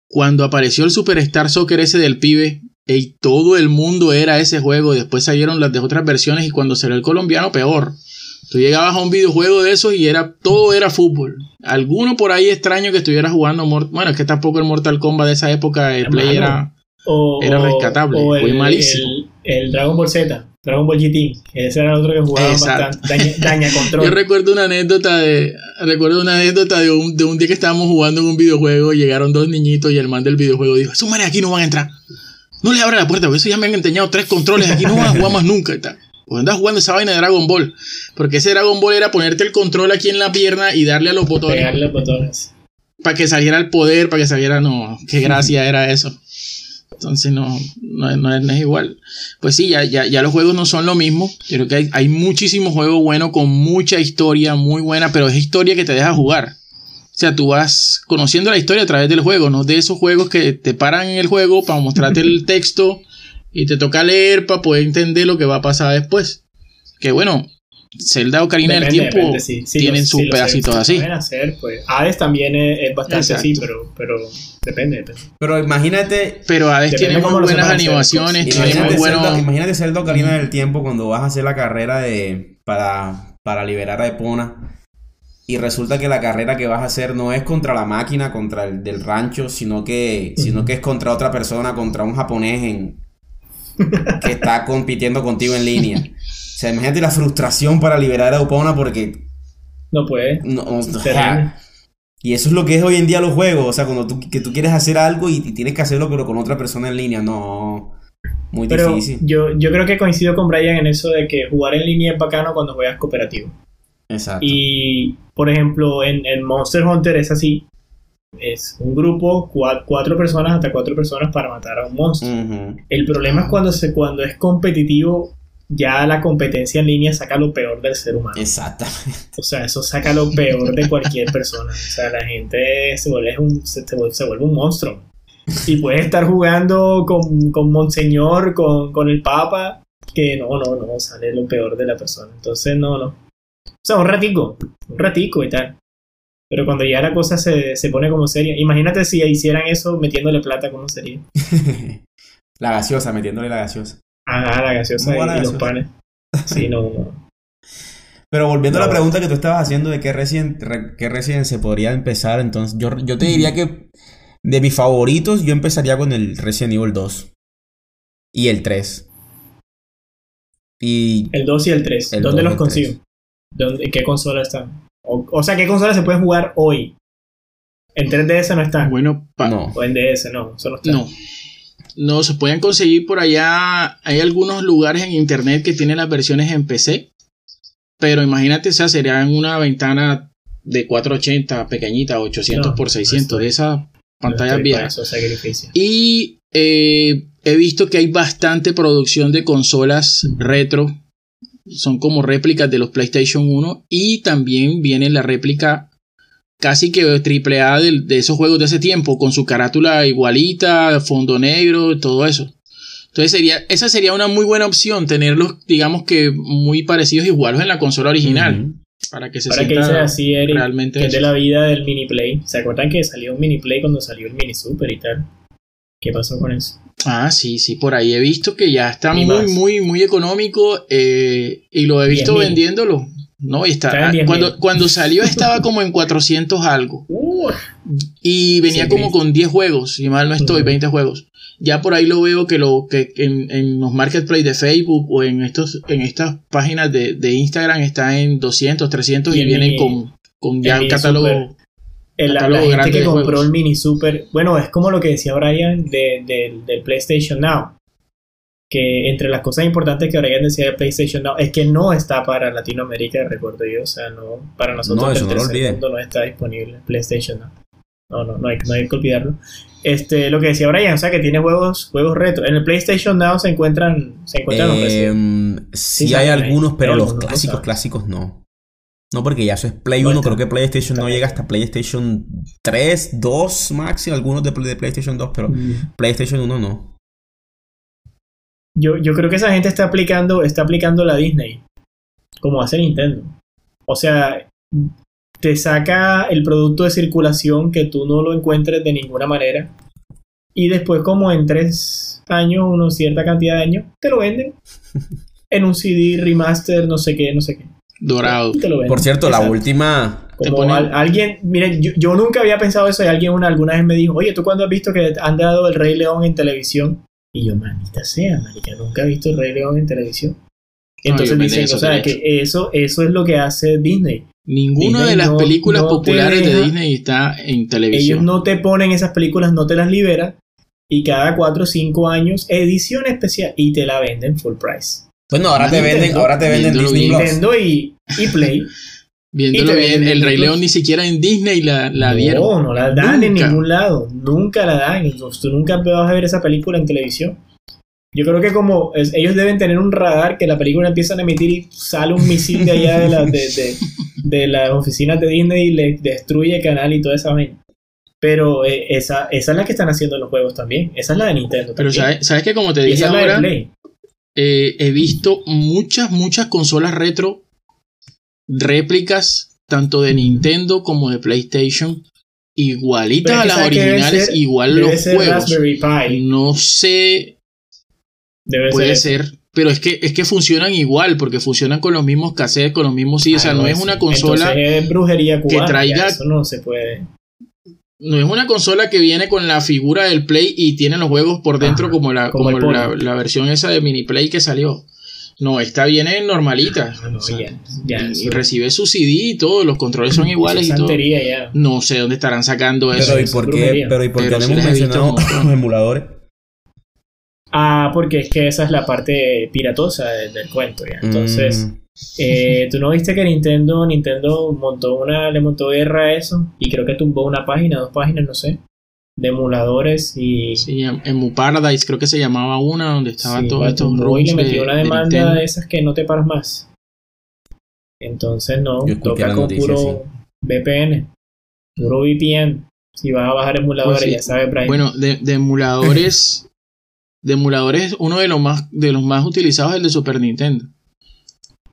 C: Cuando apareció el Superstar Soccer ese del pibe, ey, todo el mundo era ese juego. Después salieron las de otras versiones y cuando salió el colombiano, peor. Tú llegabas a un videojuego de esos y era todo era fútbol. Alguno por ahí extraño que estuviera jugando. Bueno, es que tampoco el Mortal Kombat de esa época
B: Es
C: Play era.
B: O,
C: Era rescatable,
B: o
C: fue malísimo.
B: El, el Dragon Ball Z, Dragon Ball GT. Ese era el otro que jugaba
C: Exacto.
B: bastante. Daña, daña control.
C: Yo recuerdo una anécdota de recuerdo una anécdota de un, de un día que estábamos jugando en un videojuego, llegaron dos niñitos y el man del videojuego dijo, esos manes aquí no van a entrar. No le abra la puerta, porque eso ya me han enseñado tres controles, aquí no van a jugar más nunca y tal. Pues andas jugando esa vaina de Dragon Ball. Porque ese Dragon Ball era ponerte el control aquí en la pierna y darle a los botones
B: Pegarle los botones.
C: para que saliera el poder, para que saliera, no, qué gracia era eso. Entonces no, no, es- no es, no es igual. Pues sí, ya, ya, ya los juegos no son lo mismo. Yo creo que hay, hay muchísimos juegos buenos con mucha historia, muy buena, pero es historia que te deja jugar. O sea, tú vas conociendo la historia a través del juego, no de esos juegos que te paran en el juego para mostrarte el texto y te toca leer para poder entender lo que va a pasar después. Que bueno, Zelda Ocarina del
B: Depende,
C: Tiempo
B: depende, sí. Sí,
C: tienen
B: los-
C: sus
B: sí,
C: pedacitos así.
B: hacer, pues. Hades también es, es bastante así, pero, pero depende, depende.
A: Pero imagínate,
C: Pero Hades tiene muy buenas animaciones,
B: pues.
C: tiene muy
A: imagínate,
C: buenos...
A: Zelda, imagínate Zelda Ocarina del Tiempo cuando vas a hacer la carrera de para, para liberar a Epona y resulta que la carrera que vas a hacer no es contra la máquina, contra el del rancho, sino que, sino que es contra otra persona, contra un japonés en, que está compitiendo contigo en línea. O sea, imagínate la frustración para liberar a Epona porque
B: No puede.
A: no, o sea, y eso es lo que es hoy en día los juegos. O sea, cuando tú, que tú quieres hacer algo y, y tienes que hacerlo, pero con otra persona en línea. No. Muy
B: Pero
A: difícil.
B: yo, yo creo que coincido con Brian en eso de que jugar en línea es bacano cuando juegas cooperativo.
A: Exacto.
B: Y, por ejemplo, en, en Monster Hunter es así. Es un grupo, cua- cuatro personas, hasta cuatro personas para matar a un monstruo.
A: Ujú.
B: El problema es cuando, se, cuando es competitivo, ya la competencia en línea saca lo peor del ser humano.
A: Exactamente.
B: O sea, eso saca lo peor de cualquier persona. O sea, la gente se vuelve un, se, se vuelve, se vuelve un monstruo. Y puedes estar jugando con, con Monseñor, con, con el Papa, que no, no, no, sale lo peor de la persona. Entonces, no, no. O sea, un ratico, un ratico y tal. Pero cuando ya la cosa se, se pone como seria, imagínate si hicieran eso metiéndole plata, ¿cómo sería?
A: la gaseosa, metiéndole la gaseosa.
B: Ah, la gaseosa y, los panes. Sí, no, no.
A: Pero volviendo a la pregunta que tú estabas haciendo de qué Resident, re- qué Resident se podría empezar, entonces yo, yo te diría que de mis favoritos yo empezaría con el Resident Evil 2 y el 3. Y
B: El 2 y el 3.
A: El
B: ¿Dónde
A: 2 y
B: los consigo? ¿Dónde, ¿En qué consola están? O, o sea, ¿qué consola se puede jugar hoy? En 3DS no están.
C: Bueno, pa-
A: no.
B: O en DS no, eso no está.
C: no. No, se pueden conseguir por allá. Hay algunos lugares en internet que tienen las versiones en PC. Pero imagínate, o sea, sería en una ventana de 480 pequeñita, 800
B: No,
C: por
B: no
C: 600,
B: estoy-
C: de esas
B: No
C: pantallas
B: para
C: viejas. Y eh, he visto que hay bastante producción de consolas retro. Son como réplicas de los PlayStation 1. Y también viene la réplica casi que triple A de, de esos juegos de ese tiempo. Con su carátula igualita, fondo negro, todo eso. Entonces sería, esa sería una muy buena opción. Tenerlos, digamos que muy parecidos iguales en la consola original. Para que se
B: Para que
C: sienta
B: dices así, Eric,
C: realmente
B: que es de la vida del mini play. ¿Se acuerdan que salió un mini play cuando salió el mini super y tal? ¿Qué pasó con eso?
C: Ah, sí, sí, por ahí he visto que ya está
B: Y
C: muy,
B: más.
C: muy, muy económico eh, y lo he visto
B: 10.000.
C: vendiéndolo. No, y está,
B: Está en 10.000.
C: cuando, cuando salió estaba como en 400 algo
B: Uh,
C: y venía como con 10 juegos, si mal no estoy,
B: Ujú.
C: 20 juegos. Ya por ahí lo veo que lo que en, en los marketplaces de Facebook o en estos en estas páginas de, de Instagram está en 200, 300
B: Y
C: vienen con, con ya catálogo.
B: El- la, gente que compró
C: juegos.
B: el mini super. Bueno, es como lo que decía Brian de, de- del PlayStation Now. Que entre las cosas importantes que Brian decía de PlayStation Now es que no está para Latinoamérica, recuerdo yo. O sea, no, para nosotros
A: No, lo
B: tercer mundo no está disponible PlayStation Now. No, no, no hay, no hay que olvidarlo. Este, lo que decía Brian, o sea, que tiene juegos, juegos retro. En el PlayStation Now se encuentran, se encuentran los Resident.
A: Em, sí,
B: Sí,
A: hay algunos,
B: hay
A: pero los
B: algunos,
A: clásicos, clásicos no. No, porque ya eso es Play
B: No
A: 1,
B: está.
A: creo que PlayStation no llega hasta PlayStation 3, 2 máximo, algunos de, de PlayStation 2, pero PlayStation 1 no.
B: Yo, yo creo que esa gente está aplicando, está aplicando la Disney, como hace Nintendo. O sea, te saca el producto de circulación que tú no lo encuentres de ninguna manera. Y después, como en tres años, una cierta cantidad de años, te lo venden. En un CD, remaster, no sé qué, no sé qué.
C: Dorado.
A: Por cierto, la última,
B: Como al- alguien, miren, yo, yo nunca había pensado eso y alguien una, alguna vez me dijo, oye, ¿tú cuándo has visto que han dado el Rey León en televisión? Y yo, manita sea, marica, nunca he visto el Rey León en televisión.
C: No,
B: entonces
C: ellos venden
B: dicen, o sea, que eso, eso es lo que hace Disney.
C: Ninguna
B: Disney
C: de las
B: no-
C: películas
B: no
C: populares de Disney está en
B: Ellos
C: televisión.
B: no te ponen esas películas, no te las liberan y cada 4 o 5 años, edición especial, y te la venden full price.
A: Bueno, ahora te
B: Nintendo,
A: venden, ahora te venden Disney
C: bien.
A: Plus.
B: Nintendo y, y Play.
C: Viéndolo
B: y
C: bien, el Rey León ni siquiera en Disney la, la dieron.
B: No, no la dan en ningún lado. Nunca la dan. Tú nunca vas a ver esa película en televisión. Yo creo que como es- ellos deben tener un radar que la película empiezan a emitir y sale un misil de allá de, la, de, de, de las oficinas de Disney y le destruye el canal y toda esa vaina. Pero eh, esa, esa es la que están haciendo los juegos también. Esa es la de Nintendo.
C: Pero sabes, sabes que como te dije
B: esa es la de
C: ahora,
B: Play.
C: Eh, he visto muchas, muchas consolas retro, réplicas, tanto de Nintendo como de PlayStation, igualitas a
B: que
C: las
B: que
C: originales,
B: ser-
C: igual los juegos. No sé,
B: Debe
C: puede
B: ser.
C: ser, pero es que, es que funcionan igual, porque funcionan con los mismos cassettes, con los mismos sí, o sea, no es una consola,
B: es brujería cubana.
C: traiga-
B: Eso no se puede.
C: No es una consola que viene con la figura del Play y tiene los juegos por dentro
B: Ajá,
C: como la,
B: como
C: la, versión esa de mini Play que salió. No, esta viene normalita.
B: Ah, no,
C: o sea,
B: ya, ya,
C: y,
B: eso-
C: y recibe su CD y todo, los controles son iguales y
B: eso es
C: todo.
B: ya.
C: No sé dónde estarán sacando eso.
A: Pero ¿y
B: es
A: por qué, pero ¿y por qué
C: Pero
A: hemos
C: visto
A: mencionado los emuladores?
B: Ah, porque es que esa es la parte piratosa del, del cuento ya. Entonces,
A: Mm,
B: eh, tú no viste que Nintendo, Nintendo montó una, le montó guerra a eso y creo que tumbó una página, dos páginas, no sé, de emuladores y
C: Sí, en en Mu Paradise creo que se llamaba una donde estaban
B: sí,
C: todos estos
B: y le metió una
C: de
B: demanda de esas que no te paras más. Entonces no, toca con
A: noticia,
B: puro VPN, puro VPN. Si vas a bajar emuladores,
C: Pues sí.
B: ya sabes, Brian.
C: Bueno, de, de emuladores, de emuladores, uno de los más, de los más utilizados es el de Super Nintendo.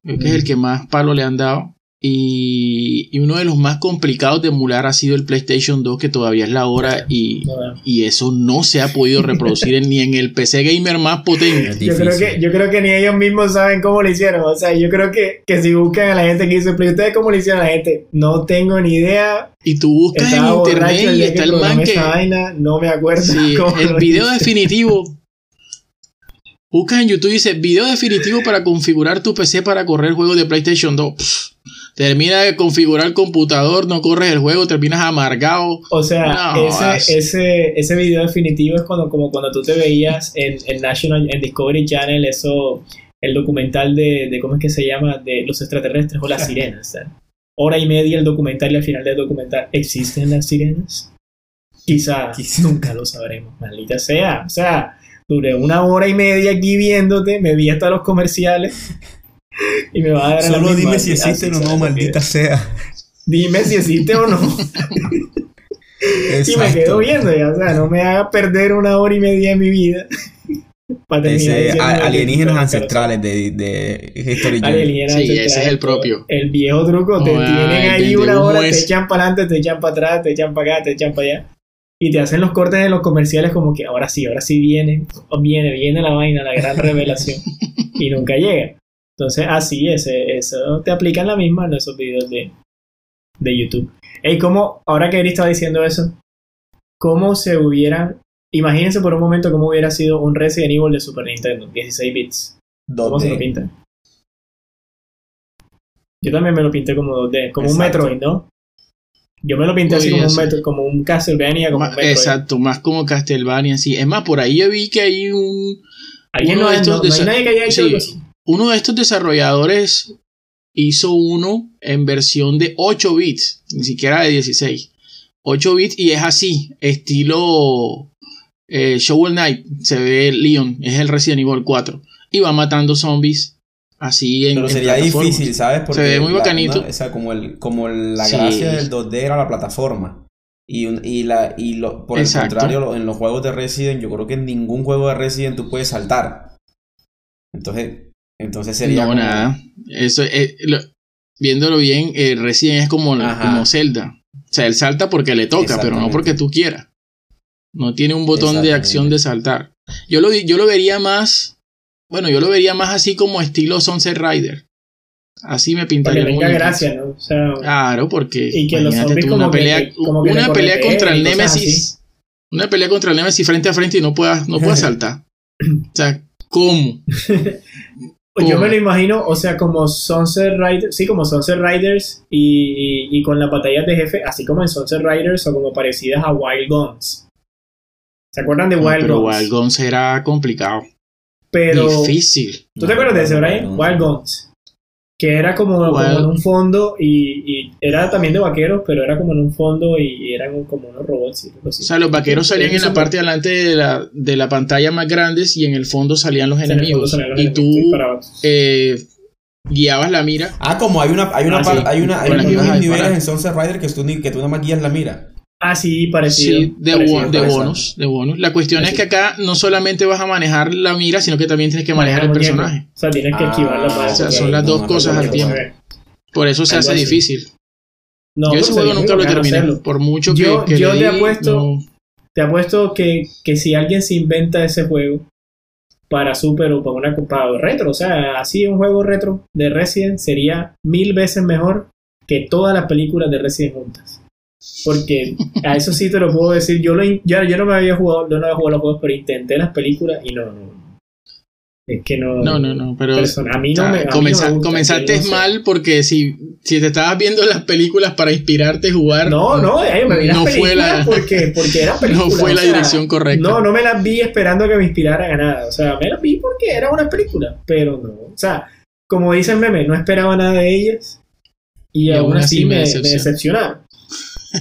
C: Creo que es el que más palo le han dado. Y, y uno de los más complicados de emular ha sido el PlayStation 2, que todavía es la hora y, y eso no se ha podido reproducir en- ni en el PC gamer más potente.
B: Yo creo, que, yo creo que ni ellos mismos saben cómo lo hicieron. O sea, yo creo que, que si buscan a la gente que hizo el Play, ¿ustedes cómo lo hicieron a la gente? No tengo ni idea.
C: Y tú buscas en
B: Estaba borracho
C: internet
B: el
C: y está el man que...
B: vaina, no me acuerdo.
C: Sí,
B: cómo
C: el
B: lo
C: video
B: hice.
C: definitivo. Buscas en YouTube y dice video definitivo para configurar tu PC para correr juegos de PlayStation 2. Pff, termina de configurar el computador, no corres el juego, terminas amargado.
B: O sea,
C: No,
B: ese,
C: as-
B: ese, ese video definitivo es cuando, como cuando tú te veías en, en National, en Discovery Channel, eso, el documental de, de ¿cómo es que se llama? De los extraterrestres o las sirenas. o sea, hora y media el documental y al final del documental, ¿existen las sirenas? Quizá,
A: Quizá.
B: nunca lo sabremos, maldita sea. O sea, duré una hora y media aquí viéndote, me vi hasta los comerciales y me va a dar a la
A: Solo
B: misma,
A: dime si existen o no,
B: ¿sabes?
A: maldita sea.
B: Dime si existe o no. Y me quedo viendo ya, o sea, no me haga perder una hora y media de mi vida. para terminar
A: Ese, a- alienígenas ancestrales de, de History.
B: Alienígenas
C: Sí, ese es el propio.
B: El viejo truco, te tienen ahí una hora, te echan para adelante, te echan para atrás, te echan para acá, te echan para allá. Y te hacen los cortes en los comerciales como que ahora sí, ahora sí viene, viene, viene la vaina, la gran revelación. y nunca llega. Entonces, así, ese, eso te aplican la misma en esos videos de, de YouTube. Ey, ¿cómo, ahora que Eri estaba diciendo eso, cómo se hubieran, imagínense por un momento cómo hubiera sido un Resident Evil de Super Nintendo, 16 bits. ¿Cómo se lo
A: 2D.
B: pintan? Yo también me lo pinté como 2D, como
A: Exacto.
B: un Metroid, ¿no? Yo me lo pinté así como un, metro, como un Castlevania, como
C: Más-
B: un
C: exacto, más como Castlevania, sí. Es más, por ahí yo vi que hay un,
B: Alguien
C: uno
B: no,
C: de
B: no,
C: estos
B: no hay
C: desa-
B: nadie que haya hecho
C: sí.
B: así.
C: uno de estos desarrolladores hizo uno en versión de 8 bits, ni siquiera de 16. 8 bits y es así, estilo eh, Shovel Knight, se ve Leon, es el Resident Evil 4 y va matando zombies así en
A: Pero
C: en
A: sería difícil, ¿sabes? Porque
C: ve muy
A: la-
C: bacanito.
A: una- o sea, como, el, como la
C: Sí.
A: gracia del 2D era la plataforma. Y, un- y, la, y lo, por
C: Exacto.
A: el contrario, en los juegos de Resident, yo creo que en ningún juego de Resident tú puedes saltar. Entonces, entonces sería.
C: no,
A: como-
C: nada. Eso es, lo- viéndolo bien, eh, Resident es como, como Zelda. O sea, él salta porque le toca, pero no porque tú quieras. No tiene un botón de acción de saltar. Yo lo, yo lo vería más. Bueno, yo lo vería más así como estilo Sunset Rider. Así me pintaría
B: que tenga gracia, ¿no? O sea,
C: Claro, porque
B: Y que los zombies
C: una
B: como que
C: pelea,
B: como que
C: una pelea contra el Némesis, una pelea contra el Némesis frente a frente y no puedas, no puedas saltar. O sea, ¿cómo?
B: Pues yo
C: ¿Cómo?
B: me lo imagino, o sea, como Sunset Riders, sí, como Sunset Riders y, y, y con las batallas de jefe, así como en Sunset Riders o como parecidas a Wild Guns. ¿Se acuerdan de
C: No,
B: Wild
C: pero
B: Guns?
C: Wild Guns era complicado,
B: pero,
C: difícil.
B: ¿tú te acuerdas de ese, Brian? Wild Guns. Que era como, como
C: Wild-
B: en un fondo y, y era también de vaqueros, pero era como en un fondo y eran como unos robots y algo así.
C: O sea, los vaqueros salían en la parte de delante de la, de la pantalla más grandes y en el fondo salían los
B: en el fondo
C: enemigos.
B: salían los
C: y
B: enemigos
C: tú eh, guiabas la mira.
A: Ah, como hay una, hay una,
B: Ah,
A: par-
B: sí.
A: hay una, hay unos niveles en Sunset Rider que tú, que tú nada más guías la mira.
B: Ah, sí, parecido.
C: Sí, de,
B: parecido,
C: bo- de
B: parecido.
C: bonus, de bonus. La cuestión es que acá no solamente vas a manejar la mira, sino que también tienes que manejar el
B: muñeco.
C: personaje.
B: O sea, tienes que
A: Ah,
B: esquivar la
A: o
C: O sea, son las
A: no,
C: dos
A: no,
C: cosas
A: no,
C: al tiempo. Por eso se
B: Algo
C: hace
B: así.
C: difícil.
B: No,
C: Yo
B: pero
C: ese juego nunca lo terminé.
B: hacerlo.
C: Por mucho que,
B: Yo-
C: que
B: yo
C: le
B: te apuesto-
C: no-
B: Te apuesto que, que si alguien se inventa ese juego para Super o para una para retro, o sea, así un juego retro de Resident sería mil veces mejor que todas las películas de Resident juntas. Porque a eso sí te lo puedo decir. Yo, lo, yo, yo no me había jugado, yo no había jugado los juegos, pero intenté las películas y no, no. Es que no.
C: no, no, no, pero
B: person- a mí no
C: o sea,
B: me. a mí no me
C: comenzaste
B: no sé.
C: mal porque si, si te estabas viendo las películas para inspirarte a jugar,
B: No, no, eh, me vi las
C: No fue
B: películas
C: la-
B: porque, porque eran
C: no
B: películas.
C: fue
B: o
C: la
B: sea,
C: dirección correcta.
B: No, no me las vi esperando que me inspiraran a nada. O sea, me las vi porque era una película, pero no. O sea, como dice el meme, no esperaba nada de ellas y, aún así me, me decepcionaron.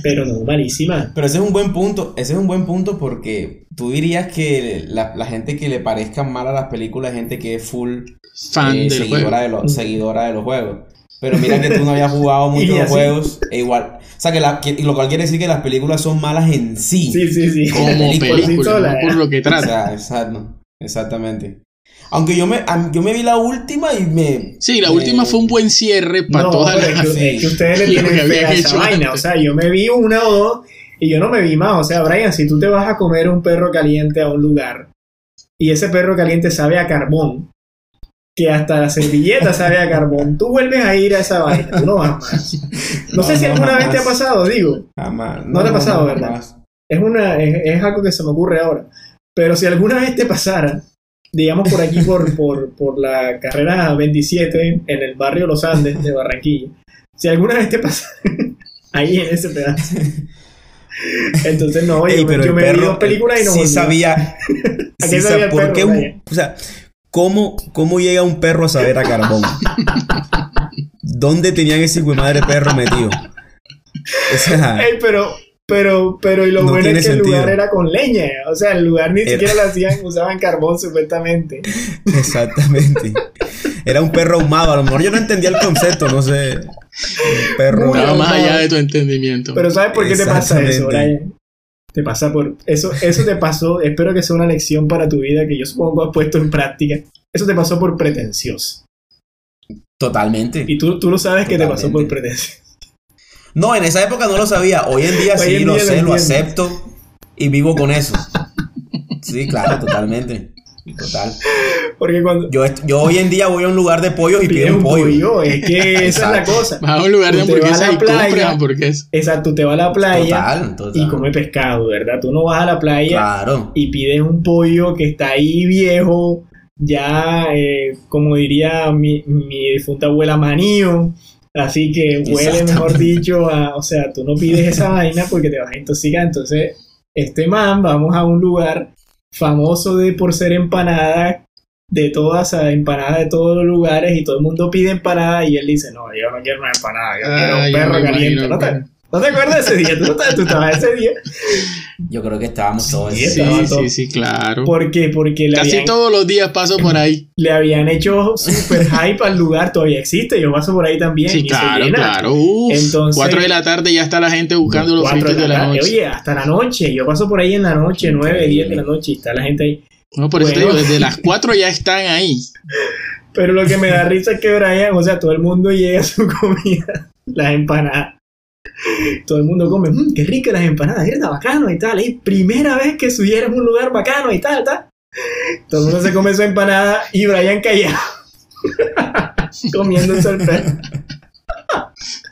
B: Pero no, malísima.
A: Pero ese es un buen punto, ese es un buen punto porque tú dirías que la, la gente que le parezcan mal a las películas es gente que es full
C: fan
A: eh,
C: del juego.
A: seguidora, de los, seguidora de los juegos. Pero mira que tú no habías jugado muchos
B: así.
A: juegos e igual. O sea, que, la, que- lo cual quiere decir que las películas son malas en sí.
B: Sí, sí, sí.
C: Como
A: película,
B: sí
C: película,
B: sola,
C: no
B: ¿eh?
C: por lo que
A: O
C: trata.
A: sea, exacto, exactamente. Aunque yo me, yo me vi la última y me...
C: Sí, la
A: me-
C: última fue un buen cierre para
B: No,
C: todas las...
B: que,
A: Sí.
B: es que ustedes le tienen
C: que
B: fe
C: habían
B: a esa
C: hecho
B: vaina.
C: antes.
B: O sea, yo me vi una o dos y yo no me vi más. O sea, Brian, si tú te vas a comer un perro caliente a un lugar y ese perro caliente sabe a carbón, que hasta la servilleta sabe a carbón, tú vuelves a ir a esa vaina. Tú no vas más. No,
A: No,
B: sé si
A: no,
B: alguna vez
A: jamás.
B: te ha pasado, digo.
A: Jamás.
B: No te ha pasado, ¿verdad?
A: jamás.
B: Es, una, es, es algo que se me ocurre ahora. Pero si alguna vez te pasara, digamos por aquí, por, por, por la carrera 27, en el barrio Los Andes de Barranquilla, si alguna vez te pasara ahí en ese pedazo. Entonces, no,
A: Ey,
B: yo,
A: pero
B: yo me vi
A: perro
B: dos películas y no
A: sí
B: volví.
A: sabía.
B: ¿A
A: sí
B: sabía el
A: ¿por
B: perro,
A: qué un- o sea, ¿cómo, ¿cómo llega un perro a saber a carbón? ¿Dónde tenían ese hijo de madre perro metido? O sea,
B: Ey, pero, pero, pero, y lo
A: No
B: bueno es que el lugar era con leña. O sea, el lugar ni
A: Era-
B: siquiera lo hacían, usaban carbón supuestamente.
A: exactamente. Era un perro ahumado. A lo mejor yo no entendía el concepto, no sé. Un perro.
B: Muy
C: Estaba más
B: ahumado.
C: allá de tu entendimiento.
B: Pero ¿sabes por qué te pasa eso. Brian? Te pasa por... Eso, eso te pasó, espero que sea una lección para tu vida que yo supongo has puesto en práctica. Eso te pasó por pretencioso.
A: Totalmente.
B: Y tú, tú lo sabes que te pasó por pretencioso.
A: No, en esa época no lo sabía. Hoy en día
B: Hoy
A: sí
B: en
A: lo
B: día lo
A: sé, lo acepto y vivo con eso. Sí, claro, totalmente. Total.
B: Porque cuando
A: Yo, yo hoy en día voy a un lugar de pollos y pido un pollo.
B: pollo, es que esa es la cosa.
C: Vas a un lugar de
B: Tú
C: hamburguesas y compras
B: playa.
C: hamburguesas.
B: Exacto, te vas a la playa
A: Total, total.
B: y comes pescado, ¿verdad? Tú no vas a la playa
A: Claro.
B: y pides un pollo que está ahí viejo, ya, eh, como diría mi, mi difunta abuela, manío. Así que huele, mejor dicho, a, o sea, tú no pides esa vaina porque te vas a intoxicar. Entonces, este man, vamos a un lugar famoso de por ser empanada, de todas, a empanada de todos los lugares, y todo el mundo pide empanada, y él dice, no, yo no quiero una empanada, yo quiero
C: Ah,
B: un
C: yo
B: perro caliente. ¿No ¿No te acuerdas de ese día? ¿Tú, no estabas- tú estabas ese día?
A: Yo creo que estábamos todos.
B: Sí,
C: Sí,
B: estaba todo.
C: sí, sí, claro.
B: ¿Por qué? Porque le
C: Casi
B: habían,
C: todos los días paso por ahí.
B: le habían hecho super hype al lugar, todavía existe, yo paso por ahí también.
C: Sí,
B: y
C: claro, claro. Uf,
B: Entonces-
C: 4 de la tarde ya está la gente buscando los
B: Cuatro
C: fritos de la noche.
B: Oye, hasta la noche. Yo paso por ahí en la noche, 9, 10 de la noche, y está la gente ahí.
C: No, por eso te digo, desde las 4 ya están ahí.
B: Pero lo que me da risa es que Brian, o sea, todo el mundo llega a su comida, las empanadas. Todo el mundo come, "Mm, qué rica las empanadas, bacano y tal. Es primera vez que subieras a un lugar bacano y tal, tal. Todo el mundo se come su empanada y Brian callado. comiéndose el perro.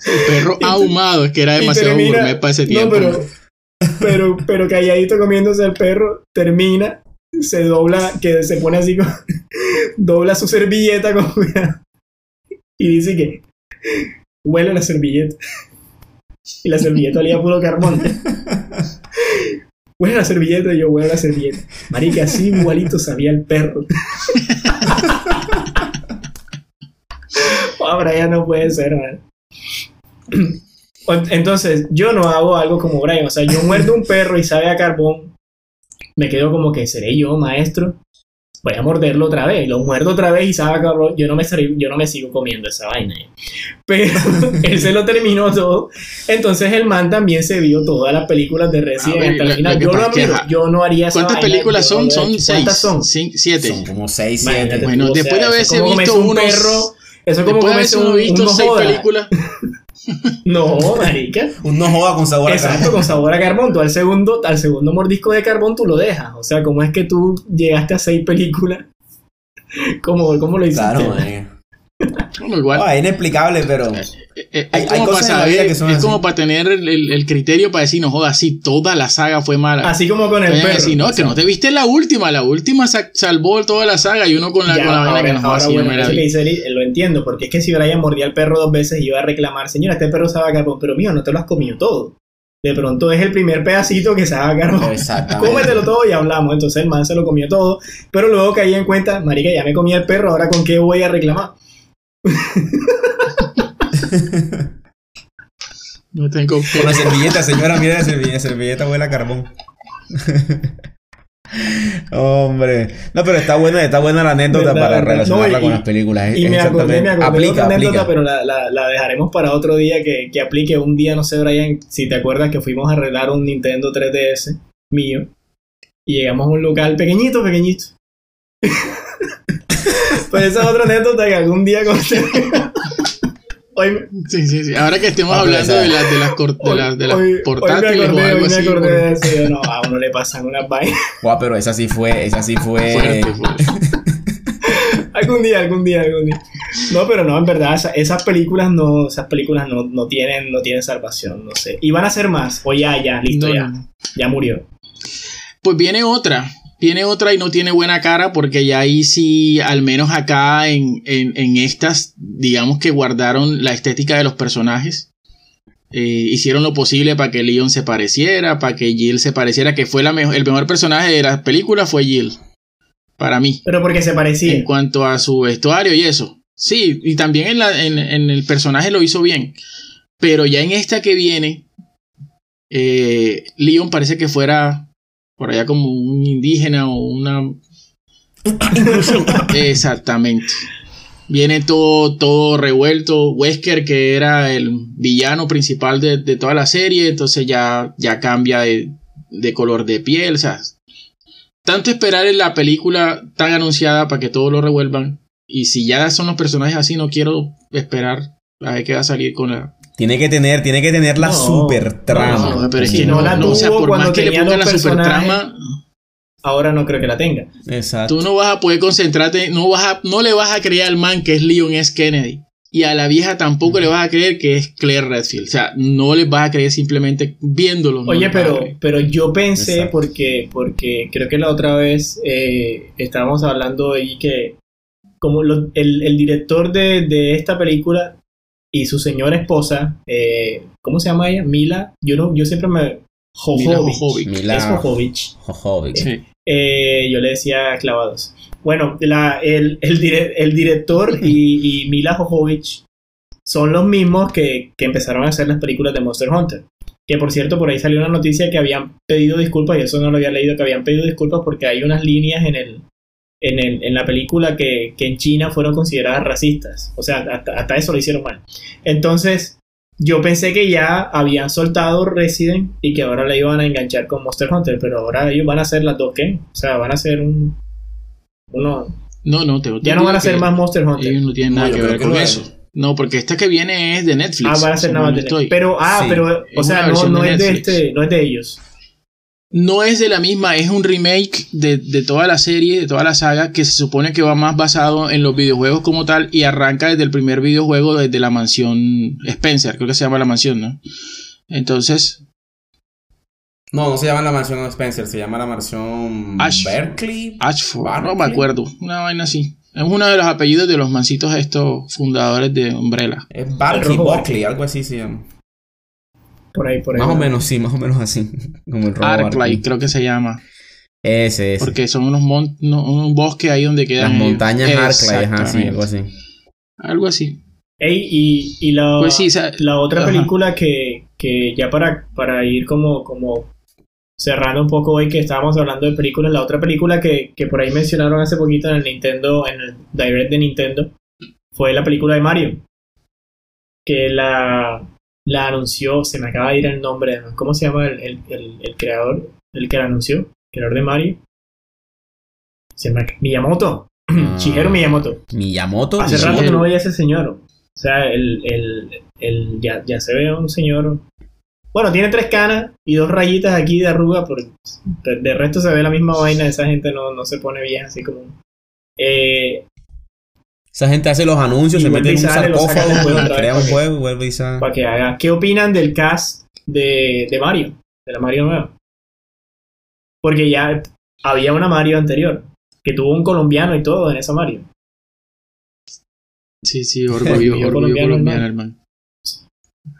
C: El perro ahumado, es que era demasiado
B: termina-
C: gourmet para ese tiempo.
B: No, pero, pero, pero calladito comiéndose el perro, termina, se dobla, que se pone así, con- dobla su servilleta con cuidado, y dice que huele la servilleta. Y la servilleta olía puro carbón. Huele la servilleta y yo huele la servilleta. Marica, así igualito sabía el perro. Ahora ya no puede ser, man. Entonces, yo no hago algo como Brian. O sea, yo muerdo un perro y sabe a carbón. Me quedo como que seré yo, maestro. Voy a morderlo otra vez. Lo muerdo otra vez y sabe a carbón. Yo no me, yo no me sigo comiendo esa vaina. Pero él se lo terminó todo. Entonces, el man también se vio todas las películas de Resident
C: A ver,
B: hasta el final. Yo lo admiro. Yo no haría esa
C: ¿Cuántas
B: vaina,
C: películas son? Son
B: hecho.
C: seis.
B: ¿Cuántas son?
C: Cin- siete.
A: Son como 6,
B: Imagínate
A: 7.
C: Bueno,
B: tú, o
C: después de
B: sea,
C: haberse
B: es como
C: visto
B: un
C: unos-
B: perro. Eso es como
C: Después de haberse visto
B: un
C: seis
B: joda.
C: películas.
B: No, marica.
A: Un no joda con sabor a
B: Exacto,
A: carbón.
B: con sabor a carbón. Tú al segundo, al segundo mordisco de carbón tú lo dejas. O sea, ¿cómo es que tú llegaste a seis películas? ¿Cómo, cómo lo hiciste?
A: Claro, man.
C: Bueno, igual.
A: Ah, es inexplicable, pero. Hay-
C: es
A: hay
C: como
A: cosas
C: para
A: en la vida
C: saber,
A: que son
C: es
A: así.
C: como para tener el, el- el criterio para decir, no jodas, sí, toda la saga fue mala.
B: Así como con el perro.
C: decir, no, que no te viste la última, la última sa- salvó toda la saga y uno con la,
B: Ya,
C: con la vaina
B: ahora,
C: que no jodas,
B: ahora, bueno,
C: la
B: eso que dice lo entiendo, porque es que si Brian mordía al perro dos veces iba a reclamar, señora, este perro sabe a carbón, pero mío, no te lo has comido todo. De pronto es el primer pedacito que sabe a carbón.
A: Exactamente.
B: Cómetelo todo y hablamos. Entonces el man se lo comió todo, pero luego caí en cuenta, marica, ya me comí el perro, ahora con qué voy a reclamar.
C: No tengo
A: Con la servilleta, señora, mira la servilleta, servilleta huele a carbón. Hombre. No, pero está buena, está buena la anécdota
B: Verdad,
A: para relacionarla
B: No, y-
A: con las películas.
B: Y
A: Es
B: me acordé, me acordé
A: aplica,
B: otra
A: aplica.
B: anécdota, pero la, la- la dejaremos para otro día que, que aplique. Un día, no sé, Brian, si te acuerdas que fuimos a arreglar un Nintendo 3DS mío y llegamos a un local pequeñito, pequeñito. Pues esa es otra anécdota que algún día conté. Hoy, me-
C: Sí, sí, sí. Ahora que estemos
A: Ah,
C: hablando de, las de las, cor- de las, de las
B: hoy- hoy
C: portátiles
B: me acordé,
C: o algo
B: hoy me
C: así.
B: acordé de eso. yo, no, a uno le pasan unas vainas.
A: Guau, pero esa sí fue, esa sí fue.
C: fuerte,
B: algún día, algún día, algún día. No, pero no, en verdad, esa- esas películas no, esas películas no, no tienen, no tienen salvación, no sé. Y van a ser más, o ya, ya, listo,
C: No,
B: ya,
C: no.
B: ya murió.
C: Pues viene otra. Viene otra y no tiene buena cara porque ya ahí sí, al menos acá en, en, en estas, digamos que guardaron la estética de los personajes. Eh, hicieron lo posible para que Leon se pareciera, para que Jill se pareciera, que fue la mejo- el mejor personaje de la película fue Jill. Para mí.
B: Pero porque se parecía.
C: En cuanto a su vestuario y eso. Sí, y también en, la, en, en el personaje lo hizo bien. Pero ya en esta que viene, eh, Leon parece que fuera por allá como un indígena o una... Exactamente. Viene todo, todo revuelto. Wesker, que era el villano principal de, de toda la serie, entonces ya, ya cambia de, de color de piel. O sea, tanto esperar en la película tan anunciada para que todos lo revuelvan. Y si ya son los personajes así, no quiero esperar a ver qué va a salir con la.
A: Tiene que tener, tiene que tener la
B: No,
A: super trama.
C: No, pero es que
B: no
C: no,
B: la
C: no, o sea,
B: tuvo
C: por
B: cuando
C: más que le pongan la super trama,
B: Ahora no creo que la tenga.
A: Exacto.
C: tú no vas a poder concentrarte, no vas a, no le vas a creer al man que es Leon S. Kennedy. Y a la vieja tampoco le vas a creer que es Claire Redfield. O sea, no les vas a creer simplemente viéndolo.
B: Oye, pero, pero yo pensé,
A: Exacto.
B: porque, porque creo que la otra vez eh, estábamos hablando ahí que como lo- el, el director de, de esta película y su señora esposa, eh, ¿cómo se llama ella? Mila. Yo no, yo siempre me
C: Mila
B: Jojovich.
C: Jovovich.
A: Mila
B: Es Jojovich.
A: Jojovich.
C: Sí.
B: Eh, yo le decía clavados. Bueno, la- el, el, dire- el director y, y Mila Jovovich son los mismos que, que empezaron a hacer las películas de Monster Hunter. Que por cierto, por ahí salió una noticia que habían pedido disculpas, y eso no lo había leído, que habían pedido disculpas porque hay unas líneas en el en, el, en la película que, que en China fueron consideradas racistas. O sea, hasta, hasta eso lo hicieron mal. Entonces, yo pensé que ya habían soltado Resident y que ahora la iban a enganchar con Monster Hunter, pero ahora ellos van a hacer las dos, ¿qué? O sea, van a hacer un... Uno,
C: No, no, te
B: ya no van a hacer más Monster Hunter.
C: Ellos no tienen nada que ver
A: que
C: con eso.
A: es.
C: No, porque esta que viene es de Netflix.
B: Ah, van a hacer
C: si
B: nada más de
C: estoy.
B: Pero, ah,
A: Sí,
B: pero, o sea, no, no
C: de
B: es de
C: Netflix.
B: este, no es de ellos.
C: No es de la misma, es un remake de, de toda la serie, de toda la saga, que se supone que va más basado en los videojuegos como tal y arranca desde el primer videojuego, desde la mansión Spencer, creo que se llama la mansión, ¿no? Entonces,
A: No, no se llama la mansión Spencer, se llama la mansión
C: Ash-
A: Berkeley.
C: Ashford, no me acuerdo, una vaina así. Es uno de los apellidos de los mancitos estos fundadores de Umbrella.
A: Es Barkley, algo así se llama.
B: Por ahí, por ahí.
A: Más o menos, sí, más o menos así. Como el robo
C: Arclight creo que se llama.
A: Ese, ese.
C: Porque son unos mon- no, un bosque ahí donde quedan.
A: Las
C: ellos.
A: montañas Arclay, ajá, sí, algo así.
C: Algo así.
B: Ey, y, y la,
C: Pues sí,
B: la otra
C: ajá.
B: película que, que ya para, para ir como, como cerrando un poco hoy que estábamos hablando de películas, la otra película que, que por ahí mencionaron hace poquito en el Nintendo, en el Direct de Nintendo, fue la película de Mario. Que la, la anunció, se me acaba de ir el nombre, ¿cómo se llama el, el, el, el creador? El que la anunció, creador de Mario. Se me, Miyamoto.
A: Ah.
B: Shigeru Miyamoto.
A: Miyamoto.
B: Hace
C: Shigeru.
B: rato que no veía a ese señor. O sea, el, el, el- ya, ya se ve un señor. Bueno, tiene tres canas y dos rayitas aquí de arruga, pero de, de resto se ve la misma vaina. Esa gente no, no se pone bien así como. Eh,
A: Esa gente hace los anuncios,
B: Y
A: se
B: vuelve
A: mete en un sarcófago, crea un juego y vuelve y sale.
B: para que haga. ¿Qué opinan del cast de, de Mario? De la Mario nueva. Porque ya había una Mario anterior, que tuvo un colombiano y todo en esa Mario.
C: Sí, sí, orgullo,
B: Orgullo colombiano,
C: colombiano, hermano.